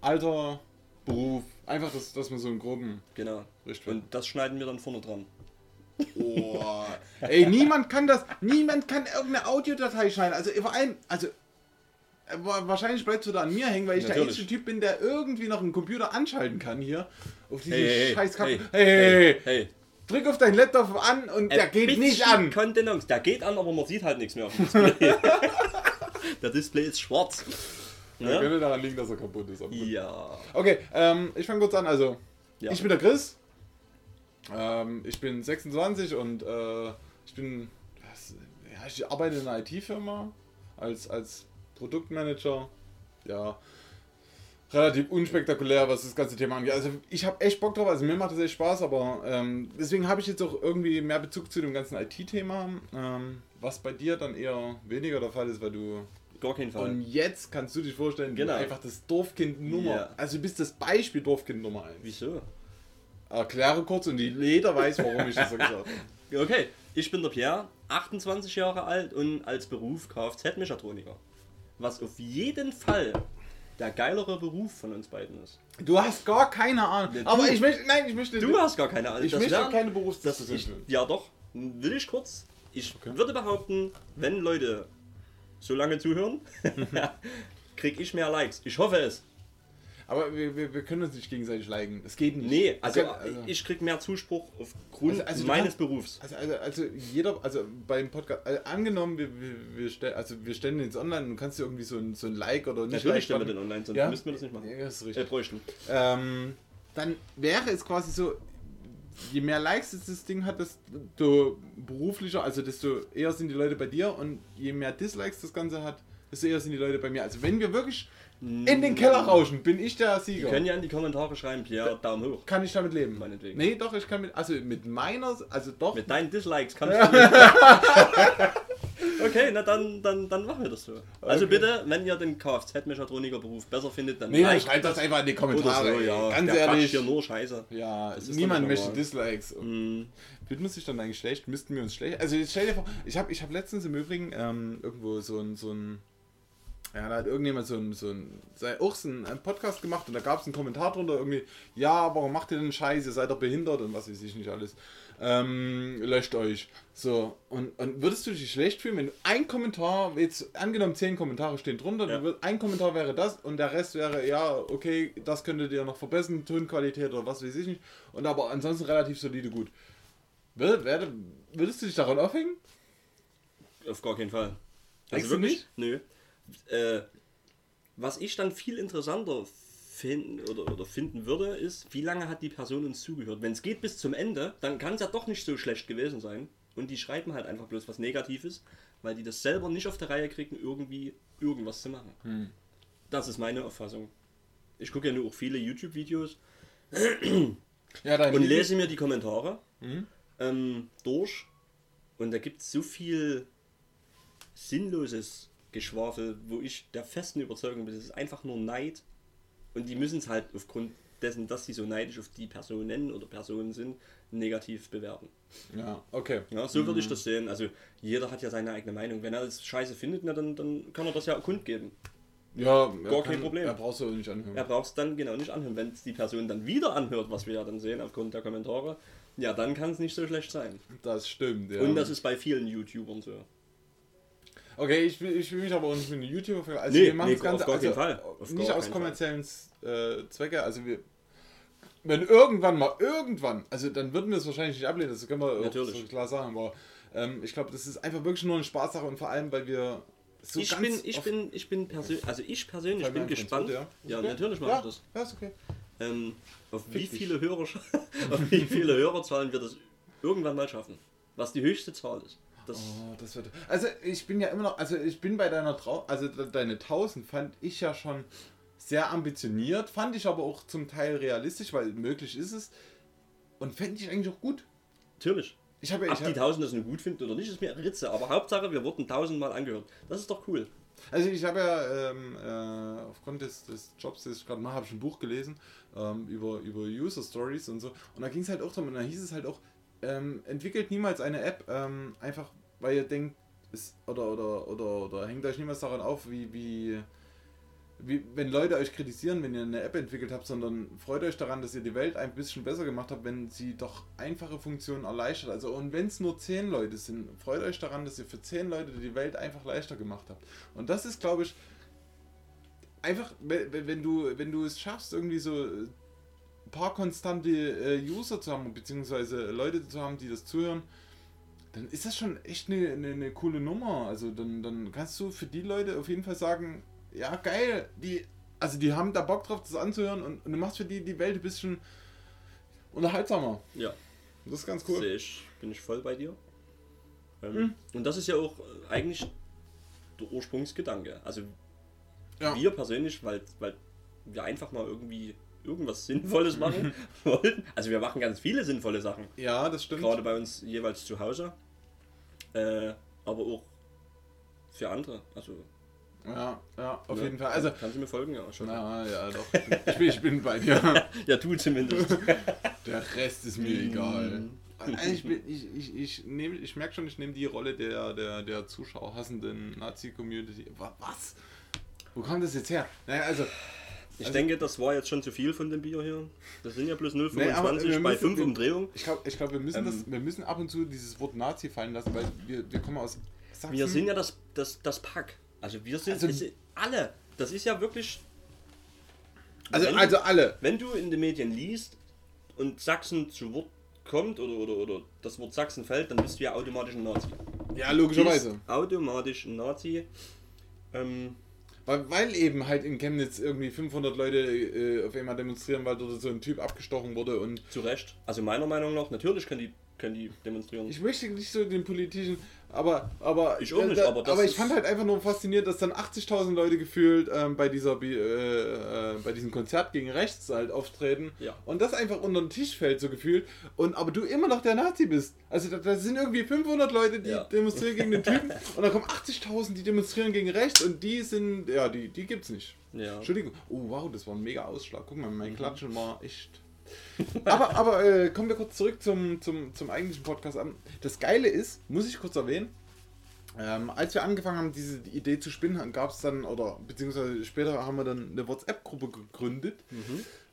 Alter, Beruf, einfach, dass, dass wir so einen groben Genau. Richtwert. Und das schneiden wir dann vorne dran. Oh, ey, niemand kann das, niemand kann irgendeine Audiodatei schneiden. Also vor allem, also wa- wahrscheinlich bleibst du da an mir hängen, weil ich der Natürlich. einzige Typ bin, der irgendwie noch einen Computer anschalten kann hier. Auf diese Hey, hey, scheiß hey. Hey, hey, hey, drück auf deinen Laptop an und der geht nicht an. Kontenance. Der geht an, aber man sieht halt nichts mehr auf dem Display. Der Display ist schwarz. Ja. Ja? Könnte daran liegen, dass er kaputt ist. ja. Okay, ähm, ich fange kurz an. Also, Ja. ich bin der Chris. Ähm, ich bin 26 und äh, ich bin. was, Ja, ich arbeite in einer IT-Firma als, als Produktmanager. Ja. Relativ unspektakulär, was das ganze Thema angeht. Also ich habe echt Bock drauf, also mir macht das echt Spaß, aber ähm, deswegen habe ich jetzt auch irgendwie mehr Bezug zu dem ganzen IT-Thema, ähm, was bei dir dann eher weniger der Fall ist, weil du Gar keinen Fall. und jetzt kannst du dich vorstellen, Genau. du einfach das Dorfkind Nummer. Ja. Also du bist das Beispiel Dorfkind Nummer 1. Wieso? Erkläre kurz und die Leder weiß, warum ich das so gesagt habe. Okay, ich bin der Pierre, 28 Jahre alt und als Beruf Kfz-Mechatroniker. Was auf jeden Fall der geilere Beruf von uns beiden ist. Du hast gar keine Ahnung. Ja, Aber ich möchte, nein, ich möchte, Du hast gar keine Ahnung. ich Das möchte wär- keine führen. ja doch, will ich kurz. Ich Okay. würde behaupten, wenn Leute so lange zuhören, krieg ich mehr Likes. Ich hoffe es. Aber wir, wir, wir können uns nicht gegenseitig liken. Das geht nicht. Nee, also, kann- also, ich krieg mehr Zuspruch aufgrund Also- also du meines kannst- Berufs. also, also, also jeder, also beim Podcast, also angenommen, wir, wir, wir, stell, also wir stellen den jetzt online und du kannst dir irgendwie so ein, so ein Like oder nicht Natürlich stellen wir den online, sonst Ja? müssten wir das nicht machen. Ja, das ist Äh, richtig. bräuchten. ähm, dann wäre es quasi so, je mehr Likes es das Ding hat, desto beruflicher, also desto eher sind die Leute bei dir und je mehr Dislikes das Ganze hat, desto eher sind die Leute bei mir. Also wenn wir wirklich in den Keller rauschen, bin ich der Sieger. Wir können ja in die Kommentare schreiben, Pierre, Daumen hoch. Kann ich damit leben? Meinetwegen. Nee, doch, ich kann mit, also mit meiner, also doch, Mit deinen Dislikes kannst du. Na dann, dann, dann machen wir das so. Also Okay. bitte, wenn ihr den Kfz-Mechatroniker-Beruf besser findet, dann Nee, schreibt das einfach in die Kommentare. so, ja. Ganz Der ehrlich. hier nur Scheiße. Ja, niemand möchte. Dislikes. Mhm. Man sich dann eigentlich schlecht? Müssten wir uns schlecht? Also jetzt stell dir vor, ich habe ich hab letztens im Übrigen ähm, irgendwo so ein, so ein ja, da hat irgendjemand so ein, so ein, sei ein, einen Podcast gemacht und da gab es einen Kommentar drunter irgendwie, ja, warum macht ihr denn Scheiß, ihr seid doch behindert und was weiß ich nicht alles. Ähm, löscht euch. So, und, und würdest du dich schlecht fühlen, wenn ein Kommentar, jetzt angenommen zehn Kommentare stehen drunter, Ja. würd- ein Kommentar wäre das und der Rest wäre, ja, okay, das könntet ihr noch verbessern, Tonqualität oder was weiß ich nicht. Und aber ansonsten relativ solide gut. Wür- wär- Würdest du dich daran aufhängen? Auf gar keinen Fall. Denkst du nicht? Nö. Äh, was ich dann viel interessanter finden oder, oder finden würde, ist, wie lange hat die Person uns zugehört? Wenn es geht bis zum Ende, dann kann es ja doch nicht so schlecht gewesen sein. Und die schreiben halt einfach bloß was Negatives, weil die das selber nicht auf der Reihe kriegen, irgendwie irgendwas zu machen. Hm. Das ist meine Auffassung. Ich gucke ja nur auch viele YouTube-Videos Ja, und lese mir die Kommentare Mhm. ähm, durch. Und da gibt es so viel sinnloses Geschwafel, wo ich der festen Überzeugung bin, es ist einfach nur Neid. Und die müssen es halt aufgrund dessen, dass sie so neidisch auf die Personen oder Personen sind, negativ bewerten. Ja, okay. Ja, so würde ich das sehen. Also jeder hat ja seine eigene Meinung. Wenn er das scheiße findet, na, dann, dann kann er das ja kundgeben. Ja, Gar kein Problem. Er brauchst du nicht anhören. Er braucht es dann genau nicht anhören. Wenn es die Person dann wieder anhört, was wir ja dann sehen aufgrund der Kommentare, ja, dann kann es nicht so schlecht sein. Das stimmt, ja. Und das ist bei vielen YouTubern so. Okay, ich will, ich will mich aber auch nicht mit einem YouTuber vergleichen. Also Nee, wir machen nee, das Ganze auf gar also, keinen Fall. Auf nicht gar aus kommerziellen äh, Zwecke. Also wir, wenn irgendwann mal irgendwann, also dann würden wir es wahrscheinlich nicht ablehnen, das können wir Natürlich. so klar sagen, aber ähm, ich glaube, das ist einfach wirklich nur eine Spaßsache und vor allem, weil wir so ich bin, ich bin, ich bin persönlich, also ich persönlich bin gespannt. ins Boot, ja, Okay. natürlich mache ja, ich das. Ja, ist okay. Ähm, auf Fick wie viele Hörer, auf wie viele Hörerzahlen wir das irgendwann mal schaffen? Was die höchste Zahl ist. Das, Oh, das wird. Also ich bin ja immer noch, also ich bin bei deiner Trau, also de- deine 1000 fand ich ja schon sehr ambitioniert, fand ich aber auch zum Teil realistisch, weil möglich ist es und fände ich eigentlich auch gut. natürlich. Ich habe ja, Ob ich die hab, Tausend das nur gut finden oder nicht, ist mir Ritze. Aber Hauptsache, wir wurden tausendmal angehört. Das ist doch cool. also ich habe ja ähm, äh, aufgrund des, des Jobs, das ich gerade mache, habe ich ein Buch gelesen ähm, über, über User Stories und so und da ging es halt auch darum und da hieß es halt auch, ähm, entwickelt niemals eine App, ähm, einfach weil ihr denkt, es, oder, oder, oder, oder hängt euch niemals daran auf, wie, wie, wie, wenn Leute euch kritisieren, wenn ihr eine App entwickelt habt, sondern freut euch daran, dass ihr die Welt ein bisschen besser gemacht habt, wenn sie doch einfache Funktionen erleichtert. Also und wenn es nur 10 Leute sind, freut euch daran, dass ihr für 10 Leute die Welt einfach leichter gemacht habt. Und das ist, glaube ich, einfach, wenn, du, wenn du es schaffst, irgendwie so paar konstante äh, User zu haben, beziehungsweise Leute zu haben, die das zuhören, dann ist das schon echt eine, eine, eine coole Nummer. Also dann, dann kannst du für die Leute auf jeden Fall sagen, ja geil, die, also die haben da Bock drauf, das anzuhören und, und du machst für die die Welt ein bisschen unterhaltsamer. Ja, Das ist ganz cool. sehe ich, bin ich voll bei dir. Ähm, Hm. Und das ist ja auch eigentlich der Ursprungsgedanke. Also Ja. wir persönlich, weil, weil wir einfach mal irgendwie irgendwas Sinnvolles machen wollten. Also wir machen ganz viele sinnvolle Sachen. Ja, das stimmt. Gerade bei uns jeweils zu Hause. Äh, aber auch für andere. Also Ja, ja, auf ne? jeden Fall. Also, Kannst du mir folgen? Ja, schon. na, ja, doch. Ich bin, ich bin bei dir. Ja, du zumindest. Der Rest ist mir egal. Also ich, bin- ich, ich, ich, nehm, ich merke schon, ich nehme die Rolle der, der, der zuschauerhassenden Nazi-Community. Wa- Was? Wo kommt das jetzt her? Naja, also. Ich Also- denke, das war jetzt schon zu viel von dem Bier hier. Das sind ja Nee, aber 0,25 wir bei müssen- 5 wir- Umdrehungen. Ich glaube, ich glaub, wir, müssen Ähm. das- wir müssen ab und zu dieses Wort Nazi fallen lassen, weil wir, wir kommen aus Sachsen. Wir sind ja das, das, das Pack. Also wir sind Also- sind alle. Das ist ja wirklich. also, wenn, also alle. wenn du in den Medien liest und Sachsen zu Wort kommt oder, oder, oder das Wort Sachsen fällt, dann bist du ja automatisch ein Nazi. Ja, logischerweise. Automatisch ein Nazi. Ähm, Weil, weil eben halt in Chemnitz irgendwie 500 Leute äh, auf einmal demonstrieren, weil dort so ein Typ abgestochen wurde und zu Recht. Also meiner Meinung nach, natürlich können die können die demonstrieren. Ich möchte nicht so den politischen, aber aber Ich auch nicht, da, aber aber ich fand halt einfach nur faszinierend, dass dann 80.000 Leute gefühlt ähm, bei dieser äh, äh, bei diesem Konzert gegen rechts halt auftreten Ja. und das einfach unter den Tisch fällt so gefühlt und aber du immer noch der Nazi bist. Also da, da sind irgendwie 500 Leute, die Ja. demonstrieren gegen den Typen und dann kommen 80.000, die demonstrieren gegen rechts und die sind ja, die die gibt's nicht. Ja. Entschuldigung. Oh wow, das war ein mega Ausschlag. Guck mal, Mhm. mein Klatschen war echt. aber aber äh, kommen wir kurz zurück zum, zum, zum eigentlichen Podcast. Ähm, Das Geile ist, muss ich kurz erwähnen, ähm, als wir angefangen haben, diese Idee zu spinnen, gab es dann, oder beziehungsweise später haben wir dann eine WhatsApp-Gruppe gegründet.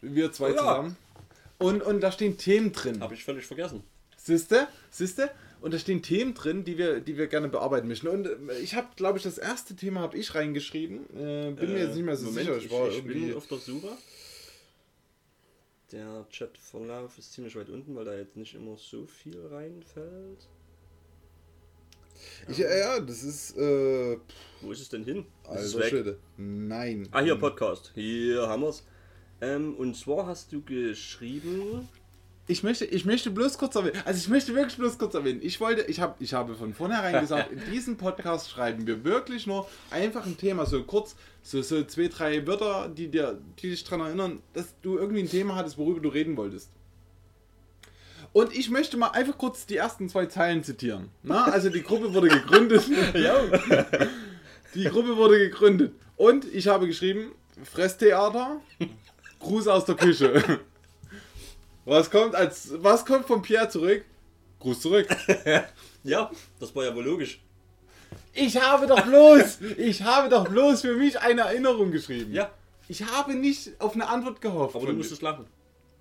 Wir zwei ja. zusammen. Und, und da stehen Themen drin. Habe ich völlig vergessen. Siehste? Siehste? Und da stehen Themen drin, die wir, die wir gerne bearbeiten möchten. Und äh, ich habe, glaube ich, das erste Thema habe ich reingeschrieben. Äh, bin mir jetzt nicht mehr so Moment, sicher. Ich, Ich war ich irgendwie. bin auf der Suche. Der Chatverlauf ist ziemlich weit unten, weil da jetzt nicht immer so viel reinfällt. Ich, ja, ja, das ist. Äh, Wo ist es denn hin? Ist also. Nein. Ah, hier Podcast. Hier haben wir's. Ähm, und zwar hast du geschrieben. Ich möchte, ich möchte bloß kurz erwähnen. Also ich möchte wirklich bloß kurz erwähnen. Ich wollte, ich habe, ich habe von vornherein gesagt, in diesem Podcast schreiben wir wirklich nur einfach ein Thema, so kurz, so, so zwei, drei Wörter, die dir, die dich daran erinnern, dass du irgendwie ein Thema hattest, worüber du reden wolltest. Und ich möchte mal einfach kurz die ersten zwei Zeilen zitieren. Na, also die Gruppe wurde gegründet. Die Gruppe wurde gegründet. Und ich habe geschrieben, Fresstheater, Gruß aus der Küche. Was kommt als was kommt von Pierre zurück? Gruß zurück. ja, das war ja wohl logisch. Ich habe doch bloß, ich habe doch bloß für mich eine Erinnerung geschrieben. Ja, Ich habe nicht auf eine Antwort gehofft. aber du musstest lachen.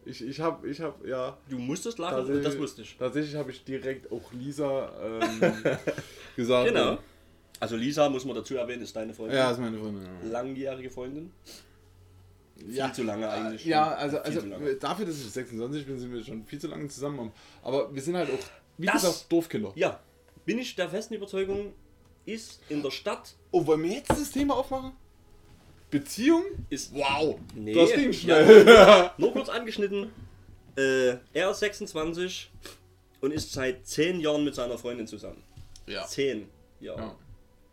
ich, ich habe, ich habe, ja. Du musstest lachen und das wusste ich. tatsächlich habe ich direkt auch Lisa ähm, gesagt. Genau. Also Lisa, muss man dazu erwähnen, ist deine Freundin. Ja, ist meine Freundin. Ja. Langjährige Freundin. Ja. Viel zu lange eigentlich. Ja, schon. also, Viel also lange. dafür, dass ich 26 bin, sind wir schon viel zu lange zusammen. Aber wir sind halt auch, wie Das- gesagt, Dorfkinder. Ja, bin ich der festen Überzeugung, ist in der Stadt, Oh, wollen wir jetzt das Thema aufmachen? Beziehung? ist... Wow, Nee, das ging ja, schnell. Nur kurz angeschnitten. Äh, er ist 26 und ist seit 10 Jahren mit seiner Freundin zusammen. Ja. 10 Jahre. Ja.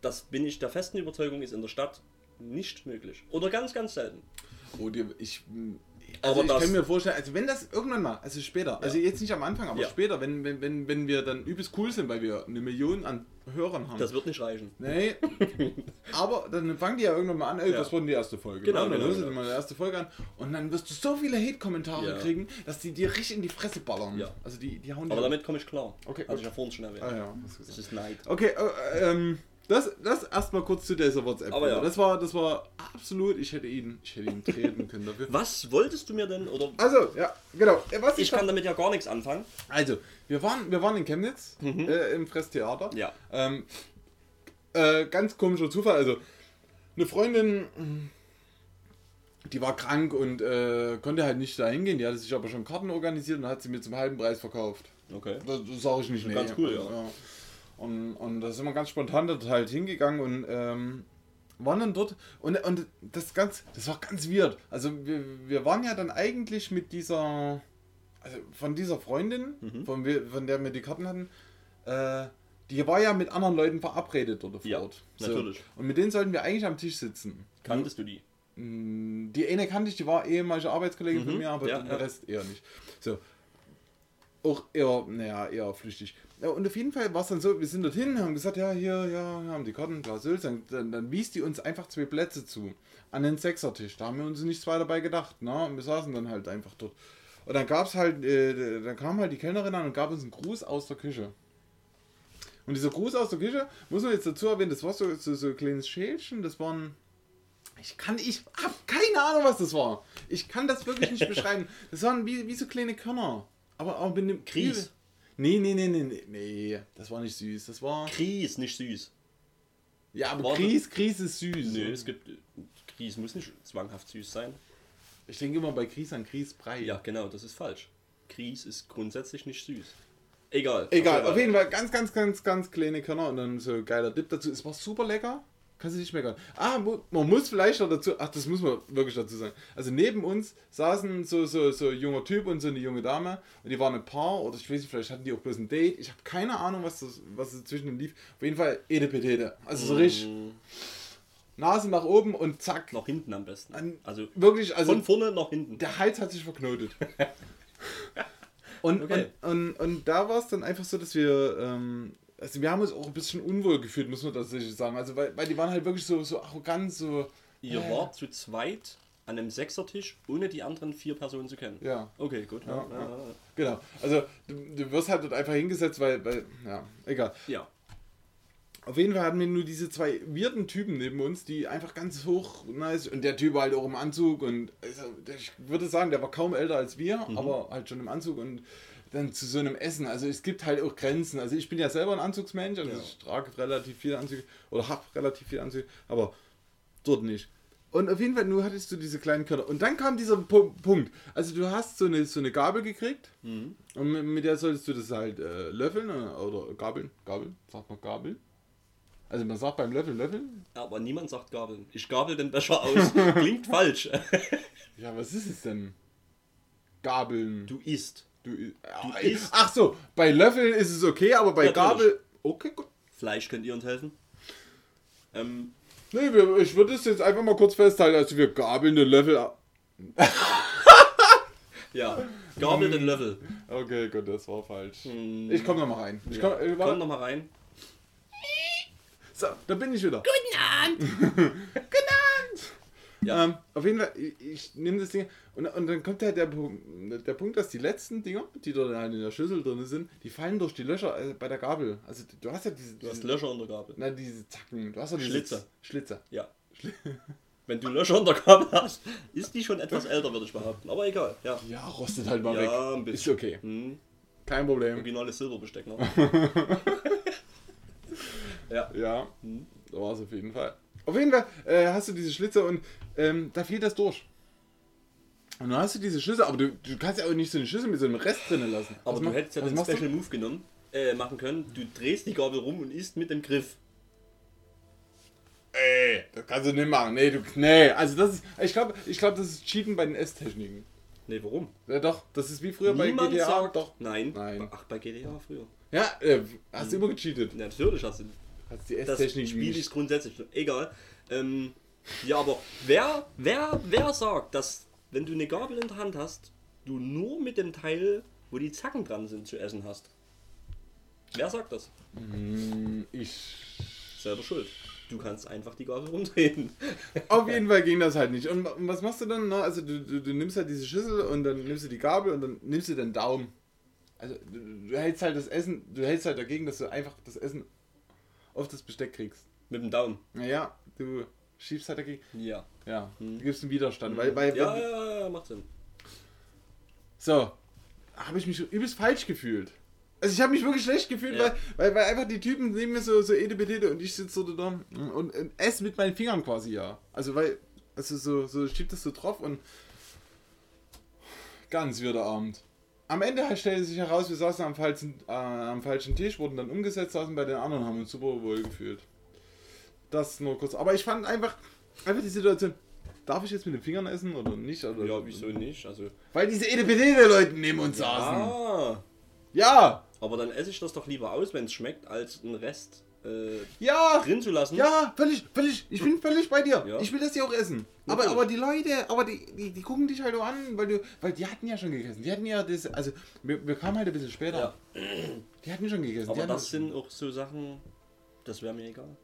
Das bin ich der festen Überzeugung, ist in der Stadt nicht möglich. Oder ganz, ganz selten. Oh, die, ich, Aber also ich das- kann mir vorstellen, also wenn das irgendwann mal, also später, also jetzt nicht am Anfang, aber Ja. später, wenn, wenn, wenn, wenn wir dann übelst cool sind, weil wir eine Million an Hörern haben. Das wird nicht reichen. Nee, aber dann fangen die ja irgendwann mal an, ey, Ja. das war die erste Folge. Genau, ne? Dann genau, hörst genau. dir mal die erste Folge an und dann wirst du so viele Hate-Kommentare Ja. kriegen, dass die dir richtig in die Fresse ballern. Ja. Also die, die hauen Aber damit komme ich klar. Okay, gut. ich ja vorhin schon erwähnt. Ah ja, Das ist Neid. Okay, äh, ähm, das, das erstmal kurz zu dieser WhatsApp. Aber ja. Das war, das war absolut, ich hätte ihn, ich hätte ihn treten können dafür. Was wolltest du mir denn? Oder Also, ja, genau. Was ich kann damit ja gar nichts anfangen. Also, wir waren, wir waren in Chemnitz äh, im Fresstheater. Mhm. Ja. Ähm, äh, ganz komischer Zufall. Also, eine Freundin, die war krank und äh, konnte halt nicht da hingehen. Die hatte sich aber schon Karten organisiert und hat sie mir zum halben Preis verkauft. Okay. Das, das sage ich nicht nee. Ganz cool, ja. Und, und da sind wir ganz spontan dort halt hingegangen und ähm, waren dann dort und, und das ganz, das war ganz weird. Also wir, wir waren ja dann eigentlich mit dieser, also von dieser Freundin, Mhm. von, von der wir die Karten hatten, äh, die war ja mit anderen Leuten verabredet dort vor Ja, Ort. natürlich. Und mit denen sollten wir eigentlich am Tisch sitzen. Kanntest du die? Mm, Die eine kannte ich, die war ehemalige Arbeitskollegin von Mhm, mir, aber ja, der ja. Rest eher nicht. So. Auch eher, naja, eher flüchtig. Ja, und auf jeden Fall war es dann so, wir sind dorthin, haben gesagt, ja, hier, ja, wir haben die Karten, klar, Sülz. Dann, dann, dann wies die uns einfach zwei Plätze zu. An den Sechsertisch. Da haben wir uns nichts weiter bei gedacht. Ne? Und wir saßen dann halt einfach dort. Und dann gab es halt, äh, dann kam halt die Kellnerin an und gab uns einen Gruß aus der Küche. Und dieser Gruß aus der Küche, muss man jetzt dazu erwähnen, das war so, so, so ein kleines Schälchen, das waren. Ich kann, ich hab keine Ahnung, was das war. Ich kann das wirklich nicht beschreiben. Das waren wie, wie so kleine Körner. Aber auch mit einem Grieß. Nee, nee, nee, nee, nee, nee, das war nicht süß. Das war. Grieß, nicht süß. Ja, aber War Grieß, Grieß ist süß. Nö, es gibt. Grieß muss nicht zwanghaft süß sein. Ich denke immer bei Grieß an Grießbrei. Ja, genau, das ist falsch. Grieß ist grundsätzlich nicht süß. Egal. Egal, auf jeden Fall ganz, ganz, ganz, ganz kleine Körner und dann so geiler Dip dazu. Es war super lecker. Kannst du nicht meckern. Ah, man muss vielleicht noch dazu, ach, das muss man wirklich dazu sagen. Also neben uns saßen so, so, so ein junger Typ und so eine junge Dame und die waren ein Paar oder ich weiß nicht, vielleicht hatten die auch bloß ein Date. Ich habe keine Ahnung, was, das, was so zwischen denen lief. Auf jeden Fall Edepetete. Also so richtig Mm, Nase nach oben und zack. Nach hinten am besten. An- Also Wirklich, also von vorne nach hinten. der Hals hat sich verknotet. und, Okay. und, und, und da war es dann einfach so, dass wir, ähm, also wir haben uns auch ein bisschen unwohl gefühlt, muss man tatsächlich sagen. Also weil, weil die waren halt wirklich so, so arrogant, so. Ihr äh, wart zu zweit an einem Sechsertisch, ohne die anderen vier Personen zu kennen. Ja, Okay, gut. Ja, Ja, ja. genau. Also du, du wirst halt dort einfach hingesetzt, weil, weil, ja, egal. ja. Auf jeden Fall hatten wir nur diese zwei weirden Typen neben uns, die einfach ganz hoch nice und der Typ halt auch im Anzug und also, ich würde sagen, der war kaum älter als wir, Mhm. aber halt schon im Anzug und dann zu so einem Essen. Also es gibt halt auch Grenzen. Also ich bin ja selber ein Anzugsmensch, also Ja. ich trage relativ viele Anzüge oder habe relativ viele Anzüge, aber dort nicht. Und auf jeden Fall, nur hattest du diese kleinen Körner. Und dann kam dieser Pu Punkt. Also du hast so eine, so eine Gabel gekriegt Mhm. und mit, mit der solltest du das halt äh, löffeln äh, oder gabeln. Gabeln? Sagt man Gabeln? Also man sagt beim Löffeln Löffeln. Aber niemand sagt Gabeln. Ich gabel den Becher aus. Klingt falsch. Ja, was ist es denn? Gabeln. Du isst. Du, Du äh, isst. Ach so, bei Löffeln ist es okay, aber bei Natürlich. Gabel. Okay, gut. Fleisch könnt ihr uns helfen. Ähm, Nee, wir, ich würde es jetzt einfach mal kurz festhalten, also wir gabeln den Löffel. ab. ja. Gabel den Löffel. Okay, gut, das war falsch. Hm. Ich komme noch mal rein. Ich Ja. komm, äh, Komm warte. noch mal rein. So, da bin ich wieder. Guten Abend. Ja. Ähm, auf jeden Fall, ich, ich nehme das Ding und, und dann kommt halt der, Punkt- der Punkt, dass die letzten Dinger, die dort halt in der Schüssel drin sind, die fallen durch die Löcher äh, bei der Gabel. Also du hast ja diese, Du hast diese, Löcher in der Gabel. na, diese Zacken, du hast ja diese Schlitze. Schlitze. Ja. Wenn du Löcher in der Gabel hast, ist die schon etwas älter, würde ich behaupten. Aber egal. Ja. Ja, rostet halt mal Ja, ein weg. Ist bisschen. okay. Hm. Kein Problem. Originales Silberbesteck noch. ja. Ja, Hm. da war es auf jeden Fall. Auf jeden Fall äh, hast du diese Schlitze und ähm, da fiel das durch. Und dann hast du diese Schüssel, aber du, du kannst ja auch nicht so eine Schüssel mit so einem Rest drinnen lassen. Aber Was du mach- hättest ja den machst du? Special Move genommen, äh, machen können. Du drehst die Gabel rum und isst mit dem Griff. Ey, das kannst du nicht machen. Nee, du, nee, also das ist, ich glaube, ich glaub, das ist Cheaten bei den Esstechniken. Nee, warum? Ja, doch, das ist wie früher bei Niemand GTA. sagt Doch. Nein. Nein. Ach, bei GTA früher. Ja, äh, hast du immer gecheatet. Natürlich hast du. Hast die Das Spiel nicht. ist grundsätzlich egal. Ähm, ja, aber wer, wer, wer sagt, dass wenn du eine Gabel in der Hand hast, du nur mit dem Teil, wo die Zacken dran sind, zu essen hast? Wer sagt das? Hm, Ich. Selber schuld. Du kannst einfach die Gabel rumdrehen. Auf jeden Fall ging das halt nicht. Und wa- und was machst du dann? Ne? Also du, du, du nimmst halt diese Schüssel und dann nimmst du die Gabel und dann nimmst du den Daumen. Also du, du hältst halt das Essen, du hältst halt dagegen, dass du einfach das Essen auf das Besteck kriegst. Mit dem Daumen. Naja, du schiebst halt dagegen. Ja. Ja, Hm. du gibst einen Widerstand. Weil, weil, Ja, weil, ja, ja, macht Sinn. So, habe ich mich übelst falsch gefühlt. Also ich habe mich wirklich schlecht gefühlt, Ja. weil, weil, weil einfach die Typen neben mir so, so edebetete und ich sitze so da und, und esse mit meinen Fingern quasi, ja. Also weil, also so, so schiebt das so drauf und ganz wieder Abend. Am Ende stellte sich heraus, wir saßen am falschen, äh, am falschen Tisch, wurden dann umgesetzt, saßen bei den anderen, haben uns super wohl gefühlt. Das nur kurz. Aber ich fand einfach, einfach die Situation, darf ich jetzt mit den Fingern essen oder nicht? Oder Ja, wieso nicht? Also. Weil diese edebetete-Leute neben uns saßen. Ah, Ja, aber dann esse ich das doch lieber aus, wenn es schmeckt, als einen Rest äh, ja, drin zu lassen. ja, völlig, völlig, ich bin völlig bei dir. Ja. Ich will das ja auch essen. Aber, aber die Leute, aber die, die, die gucken dich halt auch an, weil du, weil die hatten ja schon gegessen. Die hatten ja das, also wir, wir kamen halt ein bisschen später. Ja. Die hatten schon gegessen. Aber das sind auch so Sachen, das wäre mir egal.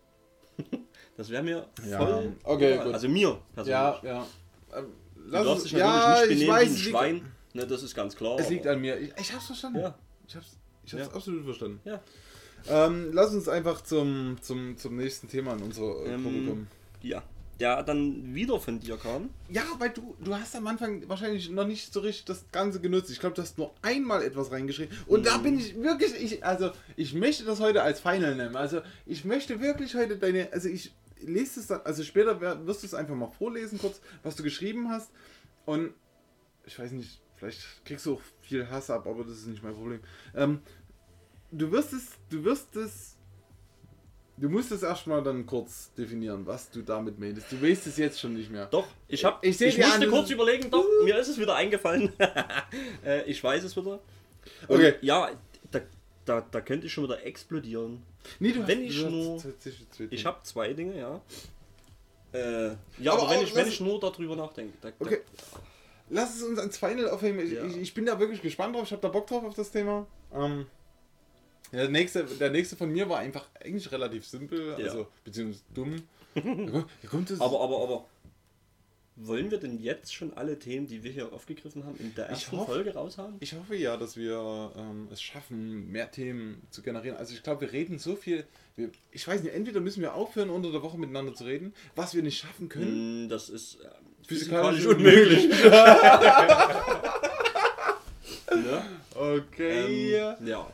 das wäre mir Ja, voll okay, egal. gut. Also mir persönlich. Ja, ja. Ähm, Du lass darfst dich ja, natürlich nicht ich benehmen weiß, wie ein Schwein. Ne, das ist ganz klar. es liegt an mir. Ich, ich hab's verstanden. Ja. Ich hab's, ich hab's absolut verstanden. Ja. Ähm, lass uns einfach zum, zum, zum nächsten Thema in unserer äh, Ähm, Gruppe kommen. Ja. Der dann wieder von dir kam. Ja, weil du, du hast am Anfang wahrscheinlich noch nicht so richtig das Ganze genutzt. Ich glaube, du hast nur einmal etwas reingeschrieben. Und da Mhm. bin ich wirklich, ich, also ich möchte das heute als Final nehmen. Also ich möchte wirklich heute deine, also ich lese es dann, also später wirst du es einfach mal vorlesen kurz, was du geschrieben hast. Und ich weiß nicht, vielleicht kriegst du auch viel Hass ab, aber das ist nicht mein Problem. Ähm, du wirst es, du wirst es Du musst es erstmal dann kurz definieren, was du damit meinst. Du weißt es jetzt schon nicht mehr. Doch, ich hab, Ich ich, die musste anderen- kurz überlegen, doch, mir ist es wieder eingefallen. äh, ich weiß es wieder. Und Okay. Ja, da, da, da könnte ich schon wieder explodieren. Nee, du Wenn hast, ich nur- Ich habe zwei Dinge, ja. Äh, ja, Aber aber, wenn, auch ich, wenn ich nur darüber nachdenke. Da, Okay. Lass es uns ans Final aufheben. Ich, Ja. ich, ich bin da wirklich gespannt drauf. Ich habe da Bock drauf auf das Thema. Ähm, ja, der, nächste, der nächste von mir war einfach eigentlich relativ simpel, Ja. also beziehungsweise dumm. Aber, aber, aber. Wollen wir denn jetzt schon alle Themen, die wir hier aufgegriffen haben, in der ersten hoffe- Folge raushauen? ich hoffe ja, dass wir ähm, es schaffen, mehr Themen zu generieren. Also ich glaube, wir reden so viel. Wir, ich weiß nicht, entweder müssen wir aufhören, unter der Woche miteinander zu reden, was wir nicht schaffen können. Hm, Das ist äh, Physikalisch physikalisch unmöglich. ne? Okay. ähm, ja.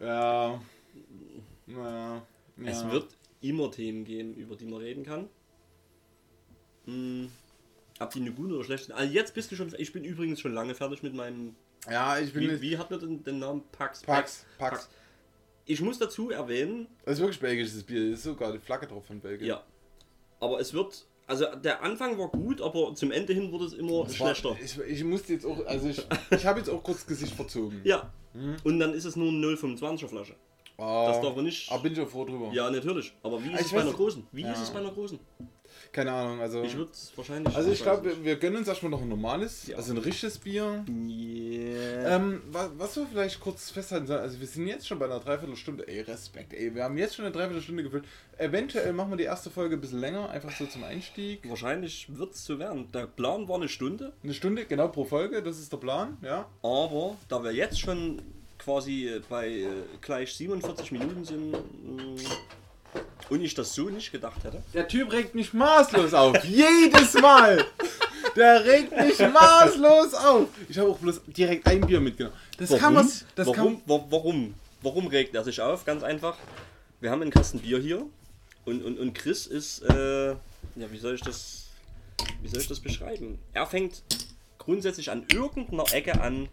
Ja. Ja. Es wird immer Themen geben, über die man reden kann. Hm, ob die eine gute oder schlechte Also jetzt bist du schon. Ich bin übrigens schon lange fertig mit meinem. Ja, ich bin Wie, wie hat man denn den Namen? Pax. Pax, Pax. Ich muss dazu erwähnen, Das ist wirklich belgisches Bier. Das ist sogar die Flagge drauf von Belgien. ja. Aber es wird. Also der Anfang war gut, aber zum Ende hin wurde es immer Das war- schlechter. Ich, ich musste jetzt auch, also ich, ich habe jetzt auch kurz Gesicht verzogen. Ja. Mhm. Und dann ist es nur eine 0,25er Flasche. Ah, Das darf man nicht. Aber bin ich auch froh drüber. Ja, natürlich. Aber wie ist Ich es bei einer großen? Wie Ja. ist es bei einer großen? Keine Ahnung, also. Ich würde es wahrscheinlich. also ich glaube, wir, wir gönnen uns erstmal noch ein normales, Ja. also ein richtiges Bier. Yeah. Ähm, was, was wir vielleicht kurz festhalten sollen, also wir sind jetzt schon bei einer Dreiviertelstunde, ey, Respekt, ey, wir haben jetzt schon eine Dreiviertelstunde gefüllt. Eventuell machen wir die erste Folge ein bisschen länger, einfach so zum Einstieg. Wahrscheinlich wird es so werden. Der Plan war eine Stunde, Eine Stunde, genau pro Folge, das ist der Plan, ja. aber da wir jetzt schon quasi bei äh, gleich 47 Minuten sind mh, und ich das so nicht gedacht hätte. Der Typ regt mich maßlos auf. Jedes Mal. Der regt mich maßlos auf. Ich habe auch bloß direkt ein Bier mitgenommen. Das kann man. Das warum, kann, wa- warum? Warum regt er sich auf? Ganz einfach. Wir haben einen Kasten Bier hier und, und, und Chris ist, äh, ja, wie soll ich das, wie soll ich das beschreiben? Er fängt grundsätzlich an irgendeiner Ecke an,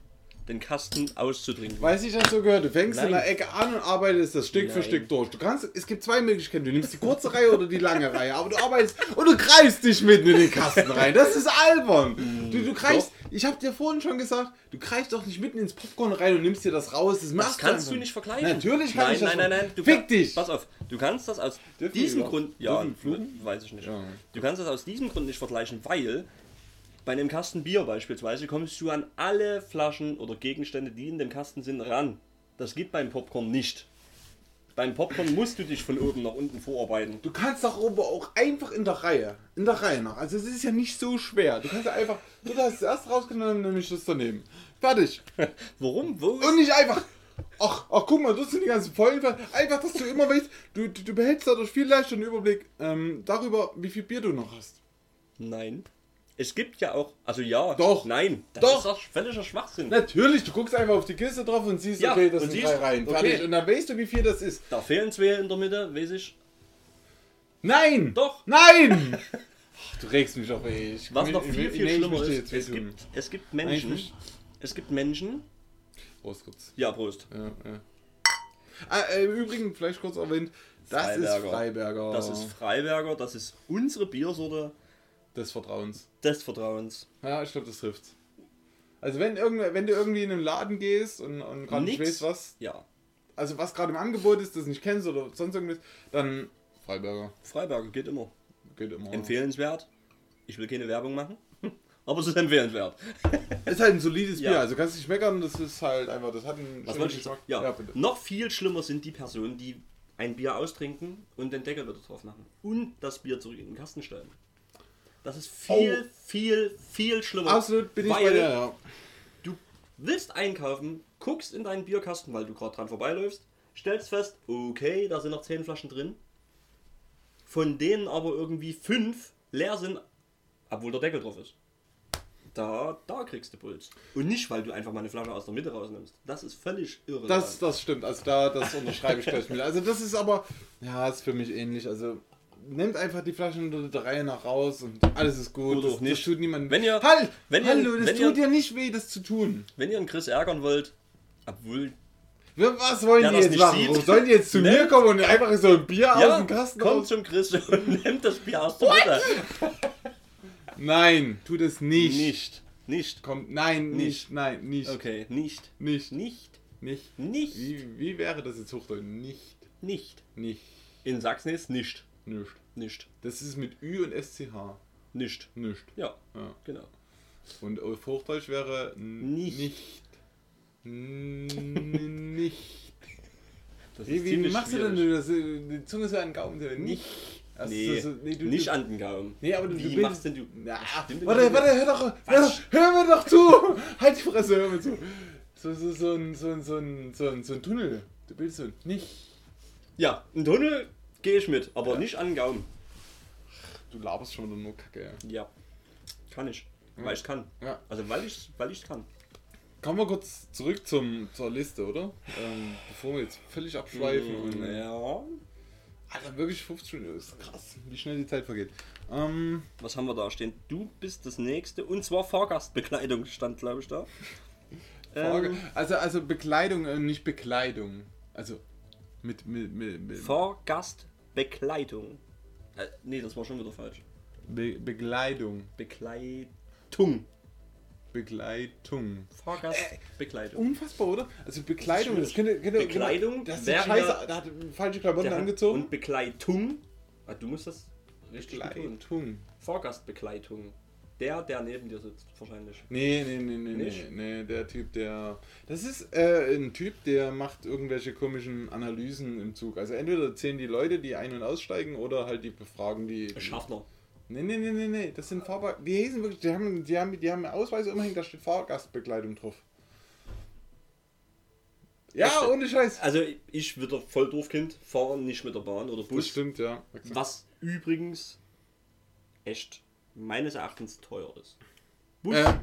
den Kasten auszutrinken. Weiß ich, das so gehört. Du fängst in Nein. der Ecke an und arbeitest das Stück für Nein. Stück durch. Du kannst, es gibt zwei Möglichkeiten. Du nimmst die kurze Reihe oder die lange Reihe. Aber du arbeitest und du greifst dich mitten in den Kasten rein. Das ist albern. Du, du greifst, ich habe dir vorhin schon gesagt, du greifst doch nicht mitten ins Popcorn rein und nimmst dir das raus. Das, Das kannst einfach du nicht vergleichen. Natürlich kann nein, ich das Nein, nein, nein. Du Fick kann- dich. Pass auf. Du kannst das aus Dürfen diesem Grund. Ja, weiß ich nicht. Ja. Du kannst das aus diesem Grund nicht vergleichen, weil bei einem Kasten Bier beispielsweise kommst du an alle Flaschen oder Gegenstände, die in dem Kasten sind, ran. Das geht beim Popcorn nicht. Beim Popcorn musst du dich von oben nach unten vorarbeiten. Du kannst doch aber auch einfach in der Reihe. In der Reihe nach. Also es ist ja nicht so schwer. Du kannst ja einfach. Du hast es erst rausgenommen, nämlich das daneben. Fertig. Warum? Wo? Und nicht einfach. Ach, ach guck mal, das sind die ganzen Folgen. Einfach, dass du immer weißt, du, du, du behältst dadurch viel leichter einen Überblick ähm, darüber, wie viel Bier du noch hast. Nein. Es gibt ja auch. Also ja. Doch. Nein. Das Doch. ist doch völliger Schwachsinn. Natürlich, du guckst einfach auf die Kiste drauf und siehst, Ja, okay, das sind drei Reihen. okay. Fertig. Und dann weißt du, wie viel das ist. Da fehlen zwei in der Mitte, weiß ich. Nein! Doch. Nein! Du regst mich auf, ey. Ich, Was noch viel, viel nee, schlimmer ist, es gibt, es gibt Nein, Menschen, möchte- es gibt Menschen, Prost kurz. ja Prost, Ja, ja. Ah, äh, Im Übrigen, vielleicht kurz erwähnt, das ist Freiberger. Freiberger. das ist Freiberger, das ist unsere Biersorte des Vertrauens. des Vertrauens. Ja, ich glaube, das trifft's. Also wenn, irgend, wenn du irgendwie in einen Laden gehst und, und gerade nicht weißt, was, Ja, also was gerade im Angebot ist, das nicht kennst oder sonst irgendwas, dann Freiberger. Freiberger geht immer. Geht immer. Empfehlenswert. Ich will keine Werbung machen, aber es ist empfehlenswert. Ist halt ein solides Ja. Bier, also kannst nicht meckern, das ist halt einfach, das hat einen Was wollte ich sagen? Ja, bitte. noch viel schlimmer sind die Personen, die ein Bier austrinken und den Deckel wieder drauf machen und das Bier zurück in den Kasten stellen. Das ist viel, viel, viel schlimmer. Absolut bin ich bei dir, ja. Du willst einkaufen, guckst in deinen Bierkasten, weil du gerade dran vorbeiläufst, stellst fest, okay, da sind noch 10 Flaschen drin. Von denen aber irgendwie 5 leer sind, obwohl der Deckel drauf ist. Da, da kriegst du Puls. Und nicht, weil du einfach mal eine Flasche aus der Mitte rausnimmst. Das ist völlig irre. Das, das stimmt, also da, das unterschreibe ich gleich mit. Also das ist aber, ja, ist für mich ähnlich. Also nehmt einfach die Flaschen unter der Reihe nach raus und alles ist gut. Oder das, auch nicht. das tut niemandem Wenn ihr- halt, wenn ihr- hallo, das wenn tut ihr- dir nicht weh, das zu tun. Wenn ihr einen Chris ärgern wollt, obwohl Was wollen Der die das jetzt machen? sieht. Sollen die jetzt zu Ne? mir kommen und einfach so ein Bier aus Ja, dem Kasten kommt raus? zum Chris und nimmt das Bier aus der Mitte. Nein, tu das nicht. Nicht. Nicht. Kommt, nein, nicht, Nicht. nein, nicht, Okay, nicht. nicht, Nicht. nicht. Nicht. Wie, wie wäre das jetzt Hochdeutsch? Nicht, Nicht. nicht, In Sachsen ist nicht. Nicht. Nicht. Das ist mit Ü und SCH. Nicht. Nicht. Ja, Ja. genau. Und auf Hochdeutsch wäre Nicht. nicht. Nicht. Wie, wie machst du denn schwierig. das? Die Zunge so an den Gaumen. Nicht. Also Nee, so- so- nee, du- nicht du- an den Gaumen. Nee, aber du, Wie du machst denn du? Na, warte, warte, hör doch, hör, hör mir doch zu! Halt die Fresse, hör mir zu! So, so, so, ein, so, ein, so, ein, so, ein, so ein Tunnel. Du bildest so ein nicht. Ja, ein Tunnel gehe ich mit, aber Ja. nicht an den Gaumen. Du laberst schon wieder nur Kacke. ja. Ja. Kann ich. Weil ich kann. Ja. Also weil ich weil ich kann. Kommen wir kurz zurück zum, zur Liste, oder? Ähm, bevor wir jetzt völlig abschweifen. Mm, ja. Alter, wirklich 50 Minuten. Ist krass, wie schnell die Zeit vergeht. Ähm, Was haben wir da stehen? Du bist das nächste und zwar Fahrgastbekleidung stand glaube ich da. Ähm, Also, also Bekleidung, äh, nicht Bekleidung. Also mit. mit, mit, mit Fahrgastbekleidung. Äh, nee, das war schon wieder falsch. Be Bekleidung. Bekleidung. Begleitung. Fahrgastbekleidung. Unfassbar, oder? Also Bekleidung, Das das ist könnte, könnte Bekleidung Das ist wäre scheiße, da hat falsche Klamotten angezogen. Und Begleitung. Ah, du musst das richtig betonen. Bekleidung. Fahrgastbegleitung. Der, der neben dir sitzt, wahrscheinlich. Nee, nee, nee, nee, nee, Nicht? nee, der Typ, der. Das ist äh, ein Typ, der macht irgendwelche komischen Analysen im Zug. Also entweder zählen die Leute, die ein- und aussteigen, oder halt die befragen die. Schaffner. Nee, nee, nee, nee, nee, das sind Fahrbar. Die hießen wirklich, die haben, die haben, die haben Ausweise immerhin, da steht Fahrgastbekleidung drauf. Ja, Echt? ohne Scheiß. Also ich wieder voll doof Kind, fahre nicht mit der Bahn oder Das Bus. stimmt, ja. Was übrigens echt meines Erachtens teuer ist. Bus, Äh,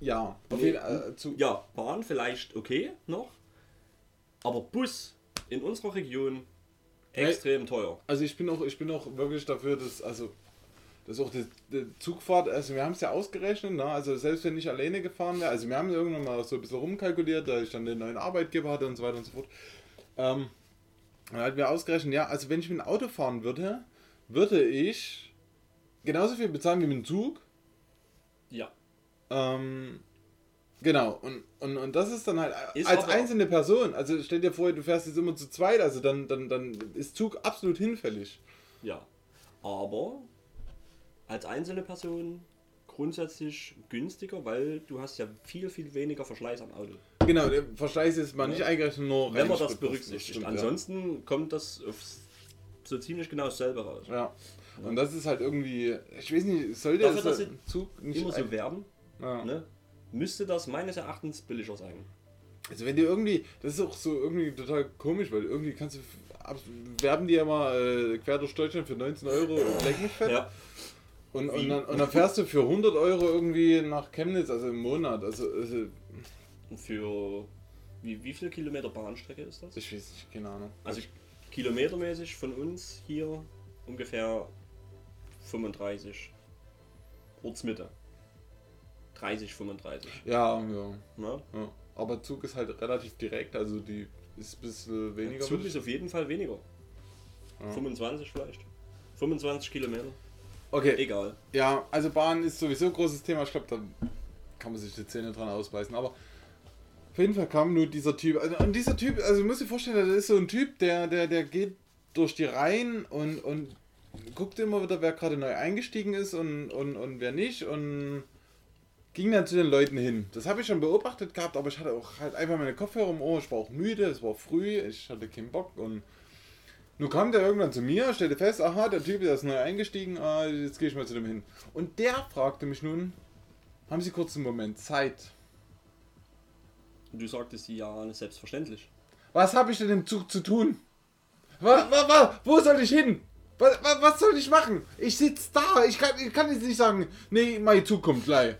ja, auf Nee, jeden. Äh, zu, ja, Bahn vielleicht okay noch, aber Bus in unserer Region extrem teuer. Also ich bin auch, ich bin auch wirklich dafür, dass, also, dass auch die, die Zugfahrt, also wir haben es ja ausgerechnet, ne? also selbst wenn ich alleine gefahren wäre, also wir haben irgendwann mal so ein bisschen rumkalkuliert, da ich dann den neuen Arbeitgeber hatte und so weiter und so fort. Ähm, dann hatten wir ausgerechnet, ja, also wenn ich mit dem Auto fahren würde, würde ich genauso viel bezahlen wie mit dem Zug. Ja. Ähm, genau, und, und, und das ist dann halt Ist als einzelne Person, also stell dir vor, du fährst jetzt immer zu zweit, also dann, dann, dann ist Zug absolut hinfällig. Ja. Aber als einzelne Person grundsätzlich günstiger, weil du hast ja viel, viel weniger Verschleiß am Auto. Genau, der Verschleiß ist mal nicht eingerechnet, nur Wenn man das berücksichtigt. stimmt, Ansonsten kommt das aufs, so ziemlich genau dasselbe raus. Ja. Und das ist halt irgendwie, ich weiß nicht, sollte Dafür, es dass Zug nicht Immer so werben, ja. ne? müsste das meines Erachtens billiger sein. Also wenn die irgendwie, das ist auch so irgendwie total komisch, weil irgendwie kannst du, werben die ja mal äh, quer durch Deutschland für 19 Euro leck mich fett. Ja. Und, und, dann, und dann fährst du für 100 Euro irgendwie nach Chemnitz, also im Monat. Also, also Und Für wie, wie viel Kilometer Bahnstrecke ist das? ich weiß nicht, keine Ahnung. Also kilometermäßig von uns hier ungefähr 35. Ortsmitte. 30, 35. ja, ja, Ne? ja. Aber Zug ist halt relativ direkt, also die ist ein bisschen weniger. Zug ist auf jeden Fall weniger. Ja. 25 vielleicht. 25 Kilometer. okay, Egal. Ja, also Bahn ist sowieso ein großes Thema. Ich glaube, da kann man sich die Zähne dran ausbeißen. Aber auf jeden Fall kam nur dieser Typ. Also, und dieser Typ, also musst dir vorstellen, das ist so ein Typ, der, der, der geht durch die Reihen und, und guckt immer wieder, wer gerade neu eingestiegen ist und, und, und wer nicht. Und ging dann zu den Leuten hin. Das habe ich schon beobachtet gehabt, aber ich hatte auch halt einfach meine Kopfhörer im Ohr. Ich war auch müde, es war früh, ich hatte keinen Bock und nun kam der irgendwann zu mir, stellte fest, aha, der Typ der ist neu eingestiegen, ah, jetzt gehe ich mal zu dem hin. Und der fragte mich nun, haben Sie kurz einen Moment Zeit? Und du sagtest ja, selbstverständlich. Was habe ich denn im Zug zu tun? Was, was, was, wo soll ich hin? Was, was, soll ich machen? Ich sitze da, ich kann, ich kann jetzt nicht sagen, nee, mein Zug kommt gleich.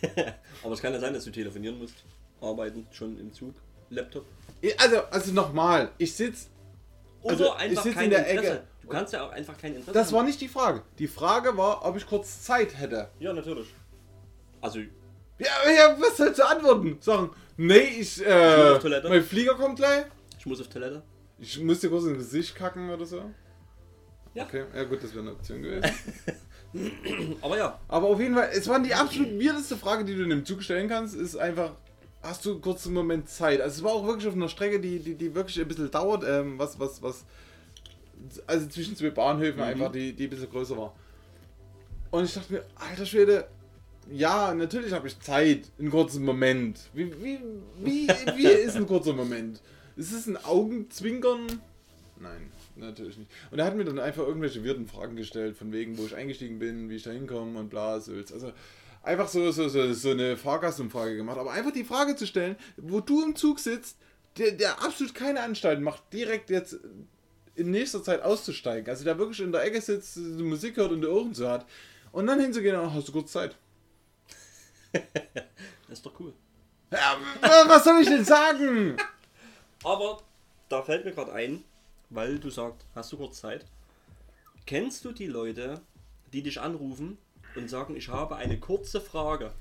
Aber es kann ja sein, dass du telefonieren musst. Arbeiten schon im Zug. Laptop. Also, also nochmal, ich sitze, Oder Also, ich einfach sitz kein in der Interesse. Ecke. Du kannst ja auch einfach kein Interesse das war haben. nicht die Frage. Die Frage war, ob ich kurz Zeit hätte. Ja, natürlich. Also, Ja, ja, was sollst du antworten? Sagen, Nee, ich, muss äh, auf Toilette. mein Flieger kommt gleich. Ich muss auf Toilette. Ich muss dir kurz ins Gesicht kacken oder so. Ja. Okay, ja gut, das wäre eine Option gewesen. Aber ja, Aber auf jeden Fall, es war die absolut weirdeste Frage, die du in dem Zug stellen kannst, ist einfach, hast du einen Moment Zeit? Also es war auch wirklich auf einer Strecke, die, die, die wirklich ein bisschen dauert, ähm, was, was, was, also zwischen zwei Bahnhöfen Mhm. einfach, die, die ein bisschen größer war. Und ich dachte mir, alter Schwede, ja, natürlich habe ich Zeit, einen kurzen Moment. Wie, wie, wie, wie ist ein kurzer Moment? Ist es ein Augenzwinkern? Nein, natürlich nicht. Und er hat mir dann einfach irgendwelche wirden Fragen gestellt, von wegen, wo ich eingestiegen bin, wie ich da hinkomme und bla, so. Also einfach so, so, so, so eine Fahrgastumfrage gemacht. Aber einfach die Frage zu stellen, wo du im Zug sitzt, der, der absolut keine Anstalten macht, direkt jetzt in nächster Zeit auszusteigen. Also der wirklich in der Ecke sitzt, die Musik hört und die Ohren zu hat. Und dann hinzugehen, oh, hast du kurz Zeit. das ist doch cool. Ja, was soll ich denn sagen? Aber da fällt mir gerade ein, weil du sagst, hast du kurz Zeit? Kennst du die Leute, die dich anrufen und sagen, ich habe eine kurze Frage?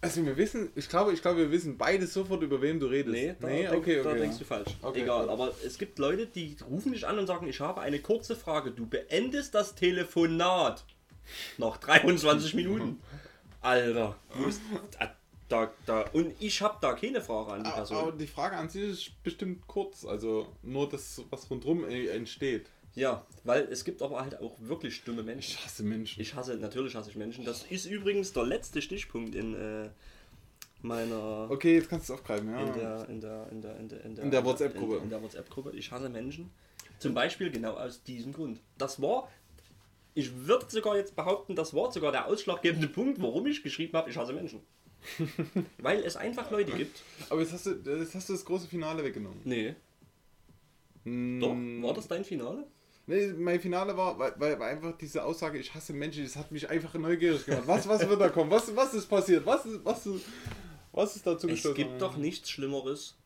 Also wir wissen, ich glaube, ich glaube, wir wissen beide sofort, über wem du redest. Nee, da, nee denk, okay, da okay. denkst du falsch. Okay. Egal, aber es gibt Leute, die rufen dich an und sagen, ich habe eine kurze Frage. Du beendest das Telefonat nach 23 Minuten. Alter, wo ist- da, da, und ich habe da keine Frage an die Person. aber die Frage an sich ist bestimmt kurz, also nur das, was rundherum äh, entsteht. Ja, weil es gibt aber halt auch wirklich dumme Menschen. Ich hasse Menschen. Ich hasse, natürlich hasse ich Menschen. Das ist übrigens der letzte Stichpunkt in äh, meiner. okay, jetzt kannst du es aufgreifen, ja. In der, in der, in der, in der, in der, der WhatsApp-Gruppe. In, in der WhatsApp-Gruppe. Ich hasse Menschen. Zum Beispiel genau aus diesem Grund. Das war, ich würde sogar jetzt behaupten, das war sogar der ausschlaggebende Punkt, warum ich geschrieben habe, ich hasse Menschen. Weil es einfach Leute gibt. Aber jetzt hast, du, jetzt hast du das große Finale weggenommen. Nee. Hm, Doch, war das dein Finale? Nee, mein Finale war, weil, weil, einfach diese Aussage, ich hasse Menschen, das hat mich einfach neugierig gemacht. Was, was wird da kommen? Was, was ist passiert? Was ist, was ist, was ist dazu Es gestoßen? gibt doch nichts Schlimmeres,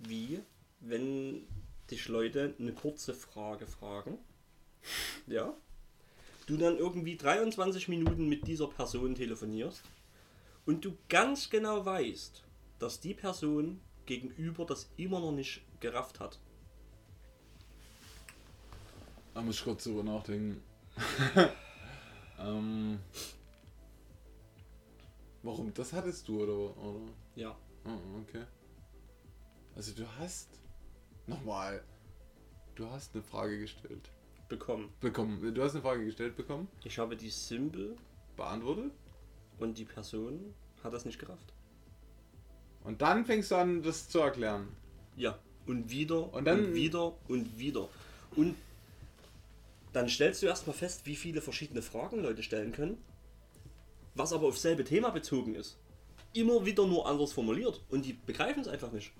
wie wenn dich Leute eine kurze Frage fragen. Ja. Du dann irgendwie 23 Minuten mit dieser Person telefonierst und du ganz genau weißt, dass die Person gegenüber das immer noch nicht gerafft hat. Da muss ich kurz drüber nachdenken. ähm, warum? Das hattest du, oder? oder? Ja. Oh, okay. Also du hast. Nochmal. Du hast eine Frage gestellt. Bekommen. Bekommen. Du hast eine Frage gestellt bekommen. Ich habe die Symbol Beantwortet. Und die Person hat das nicht gerafft. Und dann fängst du an, das zu erklären. Ja, und wieder Und dann- und wieder und wieder. Und dann stellst du erstmal fest, wie viele verschiedene Fragen Leute stellen können, was aber auf selbe Thema bezogen ist. Immer wieder nur anders formuliert und die begreifen es einfach nicht.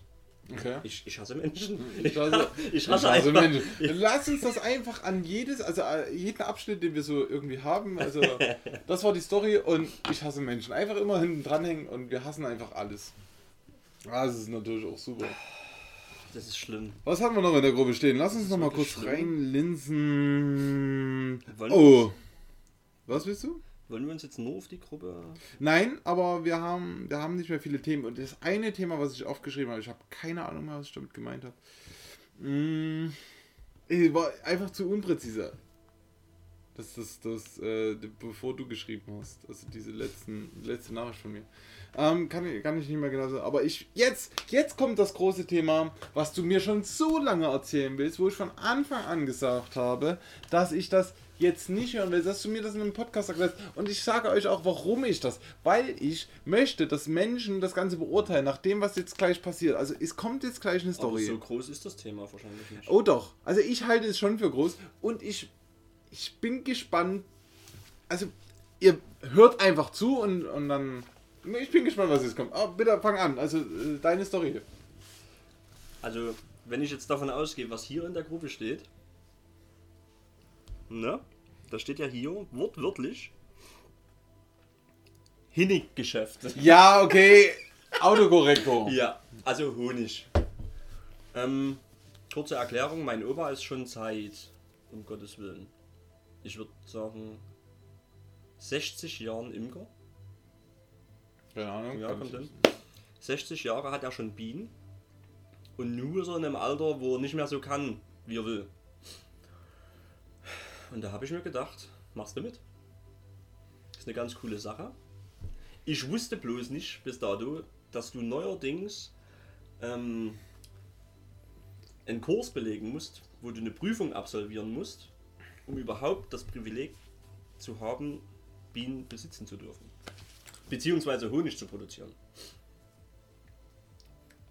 Okay. Ich, ich hasse Menschen. Ich hasse, ich hasse einfach. Menschen. Lass uns das einfach an jedes, also äh, jeden Abschnitt, den wir so irgendwie haben. Also, das war die Story und ich hasse Menschen. Einfach immer hinten dranhängen und wir hassen einfach alles. Ah, Das ist natürlich auch super. Das ist schlimm. Was haben wir noch in der Gruppe stehen? Lass uns noch mal kurz schlimm. reinlinsen. Oh. Was willst du? Wollen wir uns jetzt nur auf die Gruppe. Nein, aber wir haben, wir haben nicht mehr viele Themen. Und das eine Thema, was ich aufgeschrieben habe, ich habe keine Ahnung mehr, was ich damit gemeint habe. Mm, eh, war einfach zu unpräzise. Das ist das, äh, bevor du geschrieben hast. Also diese letzten, letzte Nachricht von mir. Ähm, kann, ich, kann ich nicht mehr genau sagen. Aber ich, jetzt, jetzt kommt das große Thema, was du mir schon so lange erzählen willst, wo ich von Anfang an gesagt habe, dass ich das jetzt nicht hören will, dass du mir das in einem Podcast erklärst. Und ich sage euch auch, warum ich das. Weil ich möchte, dass Menschen das Ganze beurteilen, nach dem, was jetzt gleich passiert. Also es kommt jetzt gleich eine Aber Story. so groß ist das Thema wahrscheinlich nicht. Oh doch. Also ich halte es schon für groß und ich, ich bin gespannt. Also ihr hört einfach zu und, und dann. Ich bin gespannt, was jetzt kommt. Aber bitte fang an. Also äh, deine Story. Also, wenn ich jetzt davon ausgehe, was hier in der Gruppe steht, ne? Da steht ja hier wortwörtlich Hinnig-Geschäft. Ja, okay. Autokorrektor. Ja, also Honig. Ähm, kurze Erklärung, mein Opa ist schon seit, um Gottes Willen, ich würde sagen, 60 Jahren Imker. Keine Ahnung. Ja, kommt hin. nicht. 60 Jahre hat er schon Bienen. Und nur so in einem Alter, wo er nicht mehr so kann, wie er will. Und da habe ich mir gedacht, machst du mit? ist eine ganz coole Sache. Ich wusste bloß nicht bis dato, dass du neuerdings ähm, einen Kurs belegen musst, wo du eine Prüfung absolvieren musst, um überhaupt das Privileg zu haben, Bienen besitzen zu dürfen. Beziehungsweise Honig zu produzieren.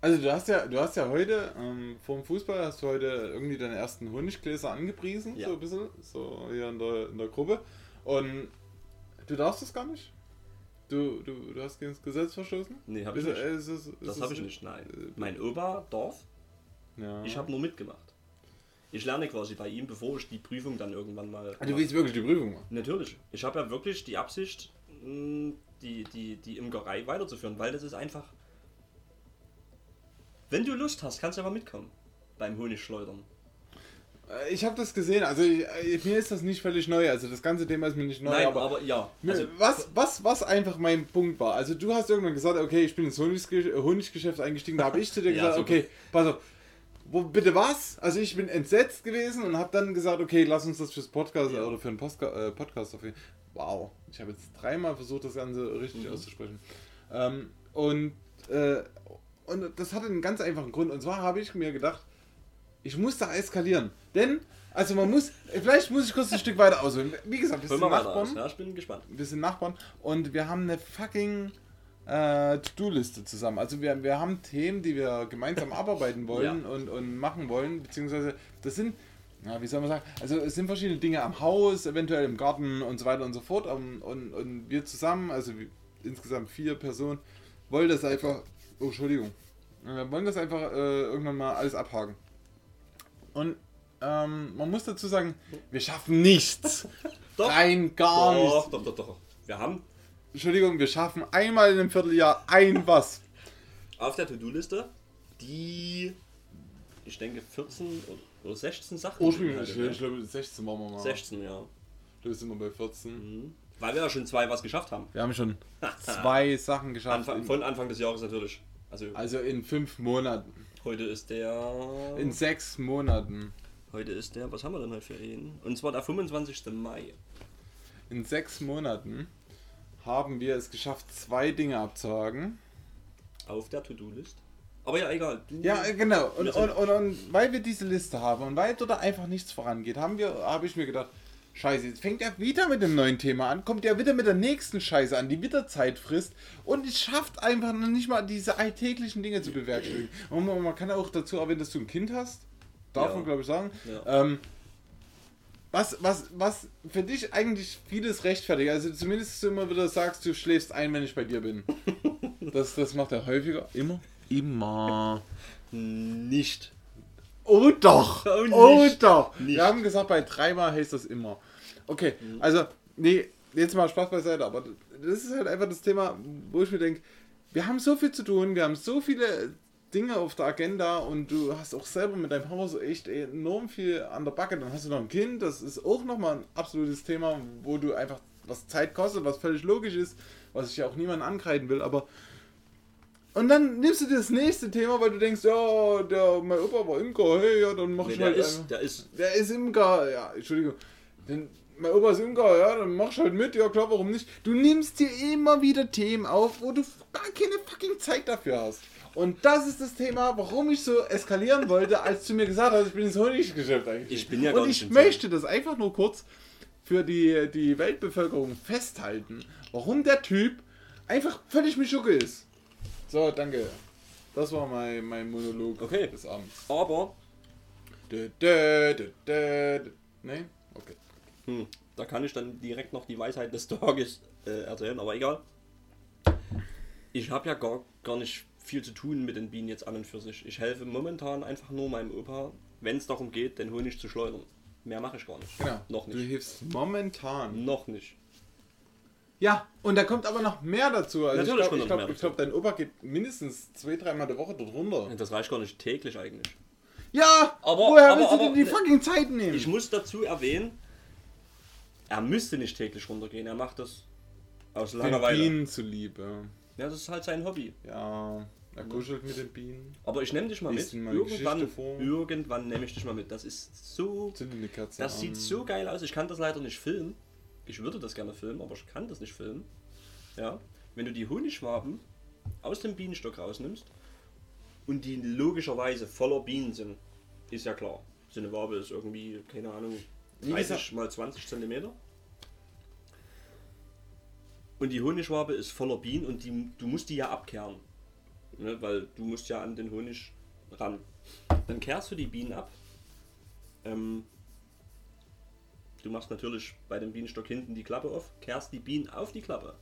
Also du hast ja, du hast ja heute, ähm, vor dem Fußball hast du heute irgendwie deine ersten Honiggläser angepriesen, Ja. so ein bisschen, so hier in der, in der Gruppe. Und du darfst das gar nicht? Du, du, du hast gegen das Gesetz verstoßen? Nee, hab ich nicht. äh, ist ist Das habe ich nicht, nein. äh, Mein Opa darf, Ja. ich habe nur mitgemacht. Ich lerne quasi bei ihm, bevor ich die Prüfung dann irgendwann mal. Ah, Du willst wirklich die Prüfung machen? Natürlich. Ich habe ja wirklich die Absicht, die, die, die Imkerei weiterzuführen, weil das ist einfach. Wenn du Lust hast, kannst du aber mitkommen. Beim Honigschleudern. Äh, Ich habe das gesehen, also ich, äh, mir ist das nicht völlig neu, also das ganze Thema ist mir nicht neu, Nein, aber, aber, ja. Also, was, was, was einfach mein Punkt war, also du hast irgendwann gesagt, okay, ich bin ins Honigge- Honiggeschäft eingestiegen, da habe ich zu dir Ja, gesagt, super. okay, pass auf, wo, bitte was? Also ich bin entsetzt gewesen und habe dann gesagt, okay, lass uns das fürs Podcast Ja. oder für einen Postka äh, Podcast auf jeden Wow, ich habe jetzt dreimal versucht, das Ganze richtig Mhm. auszusprechen. Ähm, und, äh, und das hatte einen ganz einfachen Grund, und zwar habe ich mir gedacht, ich muss da eskalieren. Denn, also man muss, vielleicht muss ich kurz ein Stück weiter ausholen. Wie gesagt, wir sind. Nachbarn. Ja, ich bin gespannt. Wir sind Nachbarn und wir haben eine fucking äh, To-Do-Liste zusammen. Also wir, wir haben Themen, die wir gemeinsam abarbeiten wollen Ja. und, und machen wollen, beziehungsweise das sind, ja, wie soll man sagen, also es sind verschiedene Dinge am Haus, eventuell im Garten und so weiter und so fort. Und, und, und wir zusammen, also wir, insgesamt vier Personen, wollen das einfach, oh, Entschuldigung, wir wollen das einfach äh, irgendwann mal alles abhaken. Und ähm, man muss dazu sagen, wir schaffen nichts. Doch. Rein gar nichts. Doch, doch, doch, doch. Wir haben Entschuldigung, wir schaffen einmal in einem Vierteljahr ein was. auf der To-Do-Liste die, ich denke, 14 oder 16 Sachen. Ursprünglich, beinhaltet, ich, ich glaube, 16 waren wir mal. 16, ja. Du bist immer bei 14. Mhm. Weil wir ja schon zwei was geschafft haben. Wir haben schon zwei Sachen geschafft. Anfang, von Anfang des Jahres natürlich. Also also in fünf Monaten. heute ist der. In sechs Monaten. Heute ist der, was haben wir denn heute für ihn? Und zwar der 25. Mai. In sechs Monaten haben wir es geschafft, zwei Dinge abzuhaken. Auf der To-Do-List. Aber ja, egal. Du, Ja, genau. Und, und, und, und weil wir diese Liste haben und weil dort einfach nichts vorangeht, haben wir, habe ich mir gedacht, Scheiße, jetzt fängt er wieder mit dem neuen Thema an, kommt er wieder mit der nächsten Scheiße an, die wieder Zeit frisst und es schafft einfach noch nicht mal diese alltäglichen Dinge zu bewerkstelligen. Und man, kann auch dazu erwähnen, dass du ein Kind hast, darf Ja. man glaube ich sagen. Ja. Ähm, was, was, was für dich eigentlich vieles rechtfertigt. Also zumindest du immer wieder sagst, du schläfst ein, wenn ich bei dir bin. Das, das macht er häufiger. Immer? Immer. Nicht. Oh doch! Oh, Oh, nicht. doch! Nicht. Wir haben gesagt, bei dreimal heißt das immer. Okay, also, nee, jetzt mal Spaß beiseite, aber das ist halt einfach das Thema, wo ich mir denke, wir haben so viel zu tun, wir haben so viele Dinge auf der Agenda und du hast auch selber mit deinem Haus echt enorm viel an der Backe. Dann hast du noch ein Kind, das ist auch nochmal ein absolutes Thema, wo du einfach was Zeit kostet, was völlig logisch ist, was ich ja auch niemandem ankreiden will, aber und dann nimmst du dir das nächste Thema, weil du denkst, ja, der, mein Opa war Imker, hey, ja, dann mach Nee, ich der halt ist, der ist. Der ist Imker, ja, Entschuldigung. Denn mein Opa ist Imker, ja, dann mach ich halt mit, ja klar, warum nicht? Du nimmst dir immer wieder Themen auf, wo du gar keine fucking Zeit dafür hast. Und das ist das Thema, warum ich so eskalieren wollte, als du mir gesagt hast, ich bin ins Honiggeschäft eigentlich. Ich bin ja gar Und nicht ich in möchte das einfach nur kurz für die, die Weltbevölkerung festhalten, warum der Typ einfach völlig Mischucke ist. So, danke. Das war mein, mein Monolog Okay. des Abends. Aber, Dö, dö, dö, dö, dö. Nee? Hm, da kann ich dann direkt noch die Weisheit des Tages äh, erzählen, aber egal. Ich habe ja gar, gar nicht viel zu tun mit den Bienen jetzt an und für sich. Ich helfe momentan einfach nur meinem Opa, wenn es darum geht, den Honig zu schleudern. Mehr mache ich gar nicht. Genau. Noch Du nicht. hilfst momentan. Noch nicht. Ja, und da kommt aber noch mehr dazu. Also Natürlich ich glaube, mehr glaube, glaub, dein Opa geht mindestens zwei, dreimal die Woche dort runter. Das reicht gar nicht täglich eigentlich. Ja, Aber- woher aber- willst du aber- denn die fucking Zeit nehmen? Ich muss dazu erwähnen, er müsste nicht täglich runtergehen. Er macht das aus Den Langeweile. Bienen zuliebe. Ja, das ist halt sein Hobby. Ja, er kuschelt mit den Bienen. Aber ich nehme dich mal Liest mit. mal Irgendwann, irgendwann nehme ich dich mal mit. Das ist so. Das an. sieht so geil aus. Ich kann das leider nicht filmen. Ich würde das gerne filmen, aber ich kann das nicht filmen. Ja. Wenn du die Honigwaben aus dem Bienenstock rausnimmst und die logischerweise voller Bienen sind, ist ja klar. So eine Wabe ist irgendwie, keine Ahnung, 30 gesagt- mal 20 Zentimeter. Und die Honigwabe ist voller Bienen und die, du musst die ja abkehren. Ne, weil du musst ja an den Honig ran. Dann kehrst du die Bienen ab. Ähm, du machst natürlich bei dem Bienenstock hinten die Klappe auf, kehrst die Bienen auf die Klappe.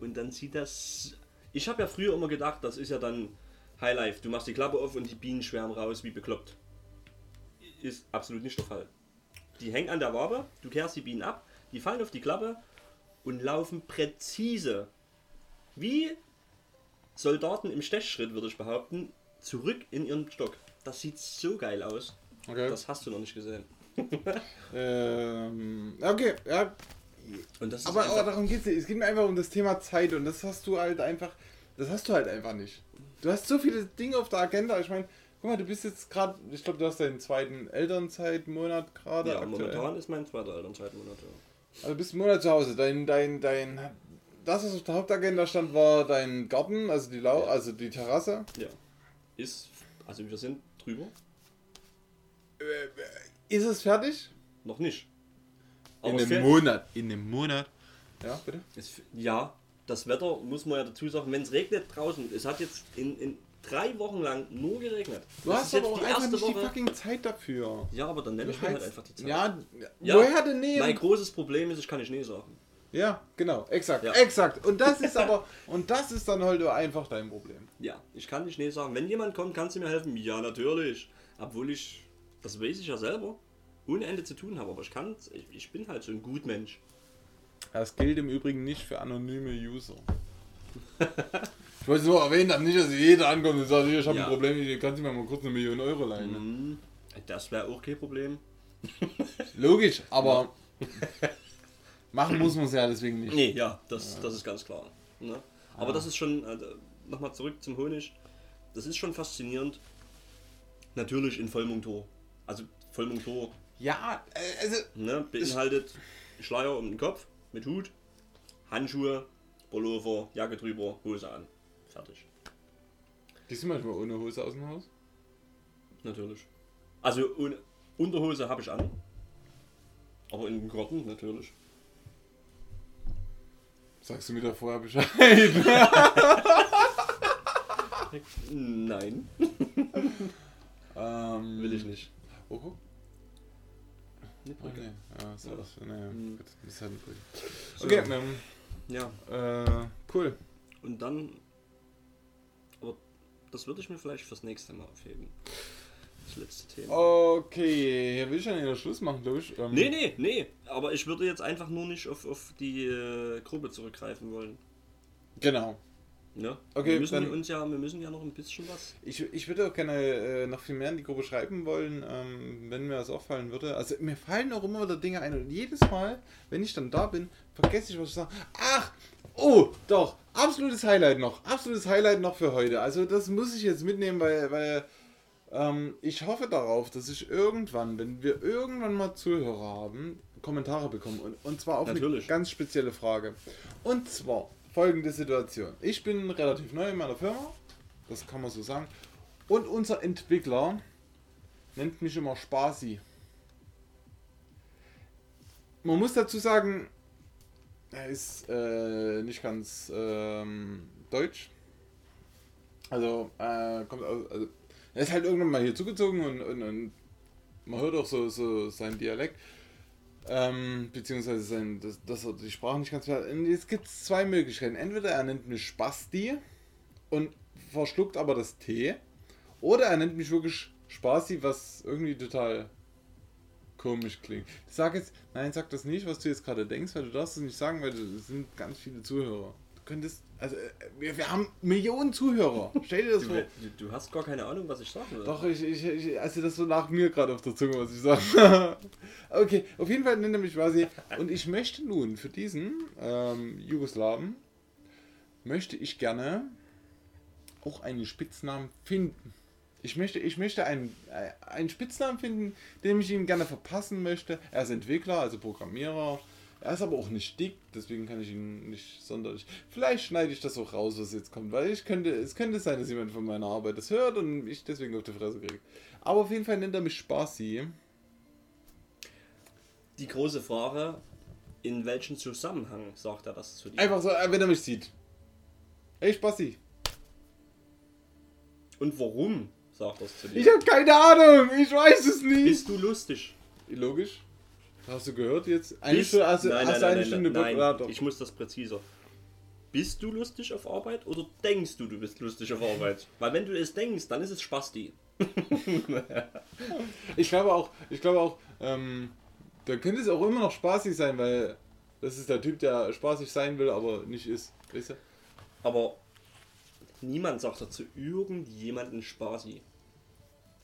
Und dann sieht das. Ich habe ja früher immer gedacht, das ist ja dann Highlife. Du machst die Klappe auf und die Bienen schwärmen raus wie bekloppt. Ist absolut nicht der Fall. Die hängen an der Wabe, du kehrst die Bienen ab, die fallen auf die Klappe und laufen präzise, wie Soldaten im Stechschritt, würde ich behaupten, zurück in ihren Stock. Das sieht so geil aus. Okay. Das hast du noch nicht gesehen. ähm, okay, ja. Aber, aber darum geht es nicht. Es geht mir einfach um das Thema Zeit und das hast du halt einfach. Das hast du halt einfach nicht. Du hast so viele Dinge auf der Agenda. Ich meine, guck mal, du bist jetzt gerade. Ich glaube, du hast deinen zweiten Elternzeitmonat gerade. ja, aktuell. momentan ist mein zweiter Elternzeitmonat. Ja. Also du bist einen Monat zu Hause. Dein, dein, dein. Das, was auf der Hauptagenda stand, war dein Garten, also die Lau, Ja. also die Terrasse. ja. Ist, also wir sind drüber. Ist es fertig? Noch nicht. In es einem fehlt- Monat. In einem Monat. Ja, bitte? es ja, das Wetter muss man ja dazu sagen, wenn es regnet draußen, es hat jetzt in, in drei Wochen lang nur geregnet. Du Das hast aber auch die einfach nicht die Woche. fucking Zeit dafür. Ja, aber dann nenne ich mir halt einfach die Zeit. Ja, Ja, woher denn nehmen? Mein großes Problem ist, ich kann nicht nee sagen. Ja, genau, exakt, Ja. exakt. Und das ist aber, und das ist dann halt einfach dein Problem. Ja, ich kann nicht nee sagen. Wenn jemand kommt, kannst du mir helfen? Ja, natürlich. Obwohl ich, das weiß ich ja selber, ohne Ende zu tun habe. Aber ich kann, ich, ich bin halt so ein Gutmensch. Das gilt im Übrigen nicht für anonyme User. ich wollte nur erwähnen, dass nicht, dass jeder ankommt und sagt, ich habe Ja. ein Problem, kannst du mir mal kurz eine Million Euro leihen. Hm, das wäre auch kein Problem. Logisch, aber machen muss man es ja deswegen nicht. Nee, ja, das, das ist ganz klar. Ne? Aber das ist schon, also, nochmal zurück zum Honig. Das ist schon faszinierend. Natürlich in Vollmontur. Also Vollmontur Ja, äh, also, ne, beinhaltet Schleier um den Kopf mit Hut, Handschuhe, Pullover, Jacke drüber, Hose an. Fertig. gehst du manchmal ohne Hose aus dem Haus? Natürlich. Also ohne, Unterhose habe ich an. Aber in den Garten natürlich. Sagst du mir da vorher Bescheid? Nein, ähm, will ich nicht. Oh, guck. Eine Oh, Brücke. nee. So was. Nee, Hm. gut, das ist halt eine Brücke. So. Okay, ähm, Ja, äh, cool. und dann. Das würde ich mir vielleicht fürs nächste Mal aufheben. Das letzte Thema. Okay, hier will ich ja nicht Schluss machen, glaube ich. Ähm, Nee, nee, nee. Aber ich würde jetzt einfach nur nicht auf, auf die äh, Gruppe zurückgreifen wollen. Genau. Ne? Okay, wir müssen uns ja, wir müssen ja noch ein bisschen was. Ich, ich würde auch gerne äh, noch viel mehr in die Gruppe schreiben wollen, ähm, wenn mir das auffallen würde. Also mir fallen auch immer wieder Dinge ein und jedes Mal, wenn ich dann da bin, vergesse ich, was ich sage. Ach, oh, doch, absolutes Highlight noch. Absolutes Highlight noch für heute. Also das muss ich jetzt mitnehmen, weil, weil ähm, ich hoffe darauf, dass ich irgendwann, wenn wir irgendwann mal Zuhörer haben, Kommentare bekommen. Und, und zwar auf eine Natürlich. ganz spezielle Frage. Und zwar folgende Situation. Ich bin relativ neu in meiner Firma. Das kann man so sagen. Und unser Entwickler nennt mich immer Spasi. Man muss dazu sagen, er ist äh, nicht ganz ähm, deutsch. Also, äh, kommt aus, also, er ist halt irgendwann mal hier zugezogen und, und, und man hört auch so, so seinen Dialekt. Ähm, beziehungsweise sein, dass, dass er die Sprache nicht ganz klar. Jetzt gibt es zwei Möglichkeiten. Entweder er nennt mich Spasti und verschluckt aber das T. Oder er nennt mich wirklich Spasi, was irgendwie total komisch klingt. Ich sag jetzt, nein, sag das nicht, was du jetzt gerade denkst, weil du darfst es nicht sagen, weil es sind ganz viele Zuhörer. Du könntest, also äh, wir, wir haben Millionen Zuhörer. Stell dir das Du, vor. du, du hast gar keine Ahnung, was ich sagen will. Doch, ich, ich, ich, also das so nach mir gerade auf der Zunge, was ich sage. okay, auf jeden Fall nennt er mich quasi. Und ich möchte nun für diesen ähm, Jugoslawen möchte ich gerne auch einen Spitznamen finden. Ich möchte, ich möchte einen, äh, einen Spitznamen finden, den ich ihm gerne verpassen möchte. Er ist Entwickler, also Programmierer. Er ist aber auch nicht dick, deswegen kann ich ihn nicht sonderlich. Vielleicht schneide ich das auch raus, was jetzt kommt, weil ich könnte, es könnte sein, dass jemand von meiner Arbeit das hört und ich deswegen auf die Fresse kriege. Aber auf jeden Fall nennt er mich Spaßi. Die große Frage, in welchem Zusammenhang sagt er das zu dir? Einfach so, äh, wenn er mich sieht. Hey Spaßi. Und warum sagt er es zu dir? Ich habe keine Ahnung, ich weiß es nicht. Bist du lustig? Logisch. Hast du gehört jetzt? Eine Bist- Stunde, hast, nein, hast nein, eine nein, Stunde nein, nein. Ich muss das präziser. Bist du lustig auf Arbeit oder denkst du, du bist lustig auf Arbeit? Weil wenn du es denkst, dann ist es Spasti. Ich glaube auch, ich glaube auch, ähm, da könnte es auch immer noch spaßig sein, weil das ist der Typ, der spaßig sein will, aber nicht ist. Weißt du? Aber niemand sagt dazu irgendjemanden Spasti.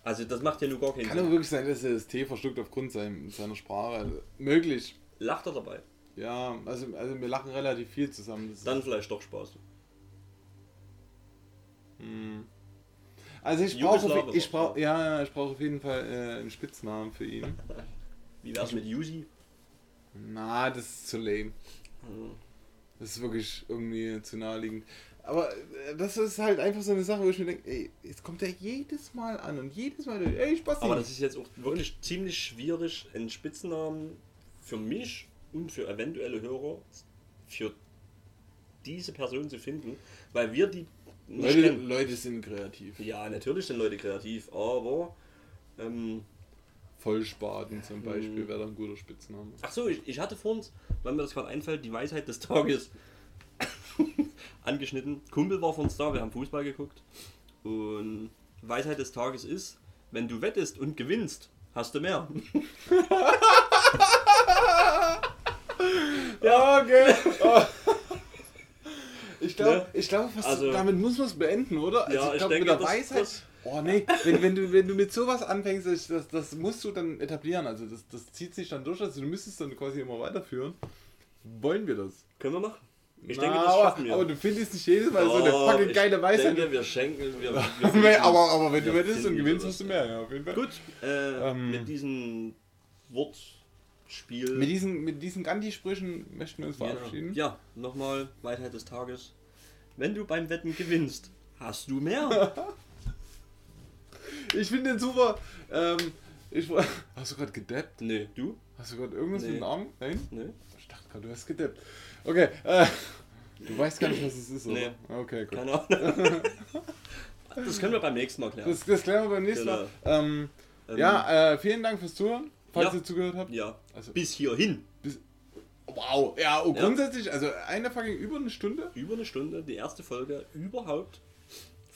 Also das macht ja nur gar keinen Kann Sinn. wirklich sein, dass er das T verschluckt aufgrund sein, seiner Sprache. Also, möglich. Lacht er dabei? Ja, also, also wir lachen relativ viel zusammen. Das Dann vielleicht doch Spaß. also ich brauche, auf- ich brauche, ja, ja, ich brauche auf jeden Fall äh, einen Spitznamen für ihn. Wie wär's mit Yusi? Na, das ist zu lame. Hm. Das ist wirklich irgendwie zu naheliegend. Aber äh, das ist halt einfach so eine Sache, wo ich mir denke, ey, jetzt kommt er jedes Mal an und jedes Mal, ey, Spaß. Aber das ist jetzt auch wirklich ziemlich schwierig, einen Spitznamen für mich und für eventuelle Hörer für diese Person zu finden, weil wir die nicht Leute. Leute sind kreativ. Ja, natürlich sind Leute kreativ, aber ähm, Vollspaten zum Beispiel Mhm. wäre da ein guter Spitzname. ach so, ich, ich hatte vorhin, weil mir das gerade einfällt, die Weisheit des Tages angeschnitten. Kumpel war von uns da, wir haben Fußball geguckt und Weisheit des Tages ist, wenn du wettest und gewinnst, hast du mehr. Ja, okay. ich glaube, Ne? ich glaube, fast Also- damit muss man es beenden, oder? Also Ja, ich glaube, denke, mit der das- Weisheit. das- oh nee, wenn, wenn, du, wenn du mit sowas anfängst, das, das, das musst du dann etablieren. Also das, das zieht sich dann durch. Also du müsstest dann quasi immer weiterführen. Wollen wir das? Können wir machen? Ich denke, das schaffen wir. aber du findest nicht jedes Mal so eine fucking ich geile Weisheit. denke, wir schenken. Wir, wir aber, aber wenn du wettest und gewinnst, hast du mehr, ja, auf jeden Fall. Gut, äh, Ähm. mit diesem Wortspiel. Mit diesen, mit diesen Gandhi-Sprüchen möchten wir uns ja, verabschieden. ja, nochmal Weisheit des Tages. Wenn du beim Wetten gewinnst, hast du mehr. Ich finde den super. Ähm, ich, hast du gerade gedappt? nee, du? Hast du gerade irgendwas Nee. mit dem Arm? Nein? Nee. Ich dachte gerade, du hast gedappt. Okay, äh, du weißt gar nicht, was es ist, oder? Nee. Okay, gut. Keine Ahnung. das können wir beim nächsten Mal klären. Das, das klären wir beim nächsten Mal. Ähm, Ähm, ja, äh, vielen Dank fürs Zuhören, falls Ja. ihr zugehört habt. ja, Also, bis hierhin. wow, ja, oh, Ja. grundsätzlich, also eine fucking über eine Stunde. Über eine Stunde, die erste Folge überhaupt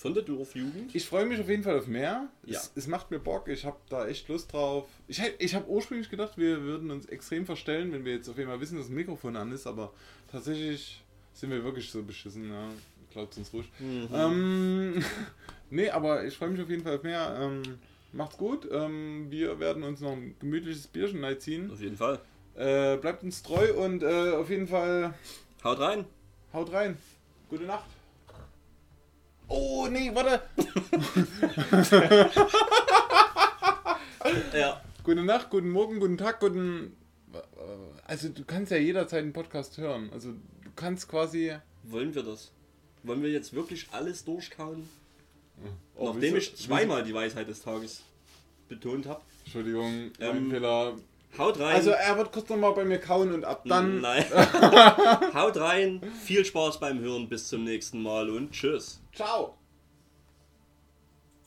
von der Dorfjugend. Ich freue mich auf jeden Fall auf mehr. Ja. Es, es macht mir Bock, ich habe da echt Lust drauf. Ich, ich habe ursprünglich gedacht, wir würden uns extrem verstellen, wenn wir jetzt auf einmal wissen, dass ein Mikrofon an ist, aber tatsächlich sind wir wirklich so beschissen, ja. Glaubt uns ruhig. Mhm. Ähm, nee, aber ich freue mich auf jeden Fall auf mehr. Ähm, macht's gut. Ähm, wir werden uns noch ein gemütliches Bierchen ziehen. Auf jeden Fall. Äh, bleibt uns treu und äh, auf jeden Fall Haut rein. haut rein. Gute Nacht. Oh, nee, warte. Ja. Gute Nacht, guten Morgen, guten Tag, guten. Also, du kannst ja jederzeit einen Podcast hören. Also, du kannst quasi. Wollen wir das? Wollen wir jetzt wirklich alles durchkauen? Oh, Nachdem ich zweimal die Weisheit des Tages betont habe. Entschuldigung, Ähm, Fehler. Haut rein. Also, er wird kurz nochmal bei mir kauen und ab dann. Nein. Haut rein. Viel Spaß beim Hören. Bis zum nächsten Mal und tschüss. Ciao!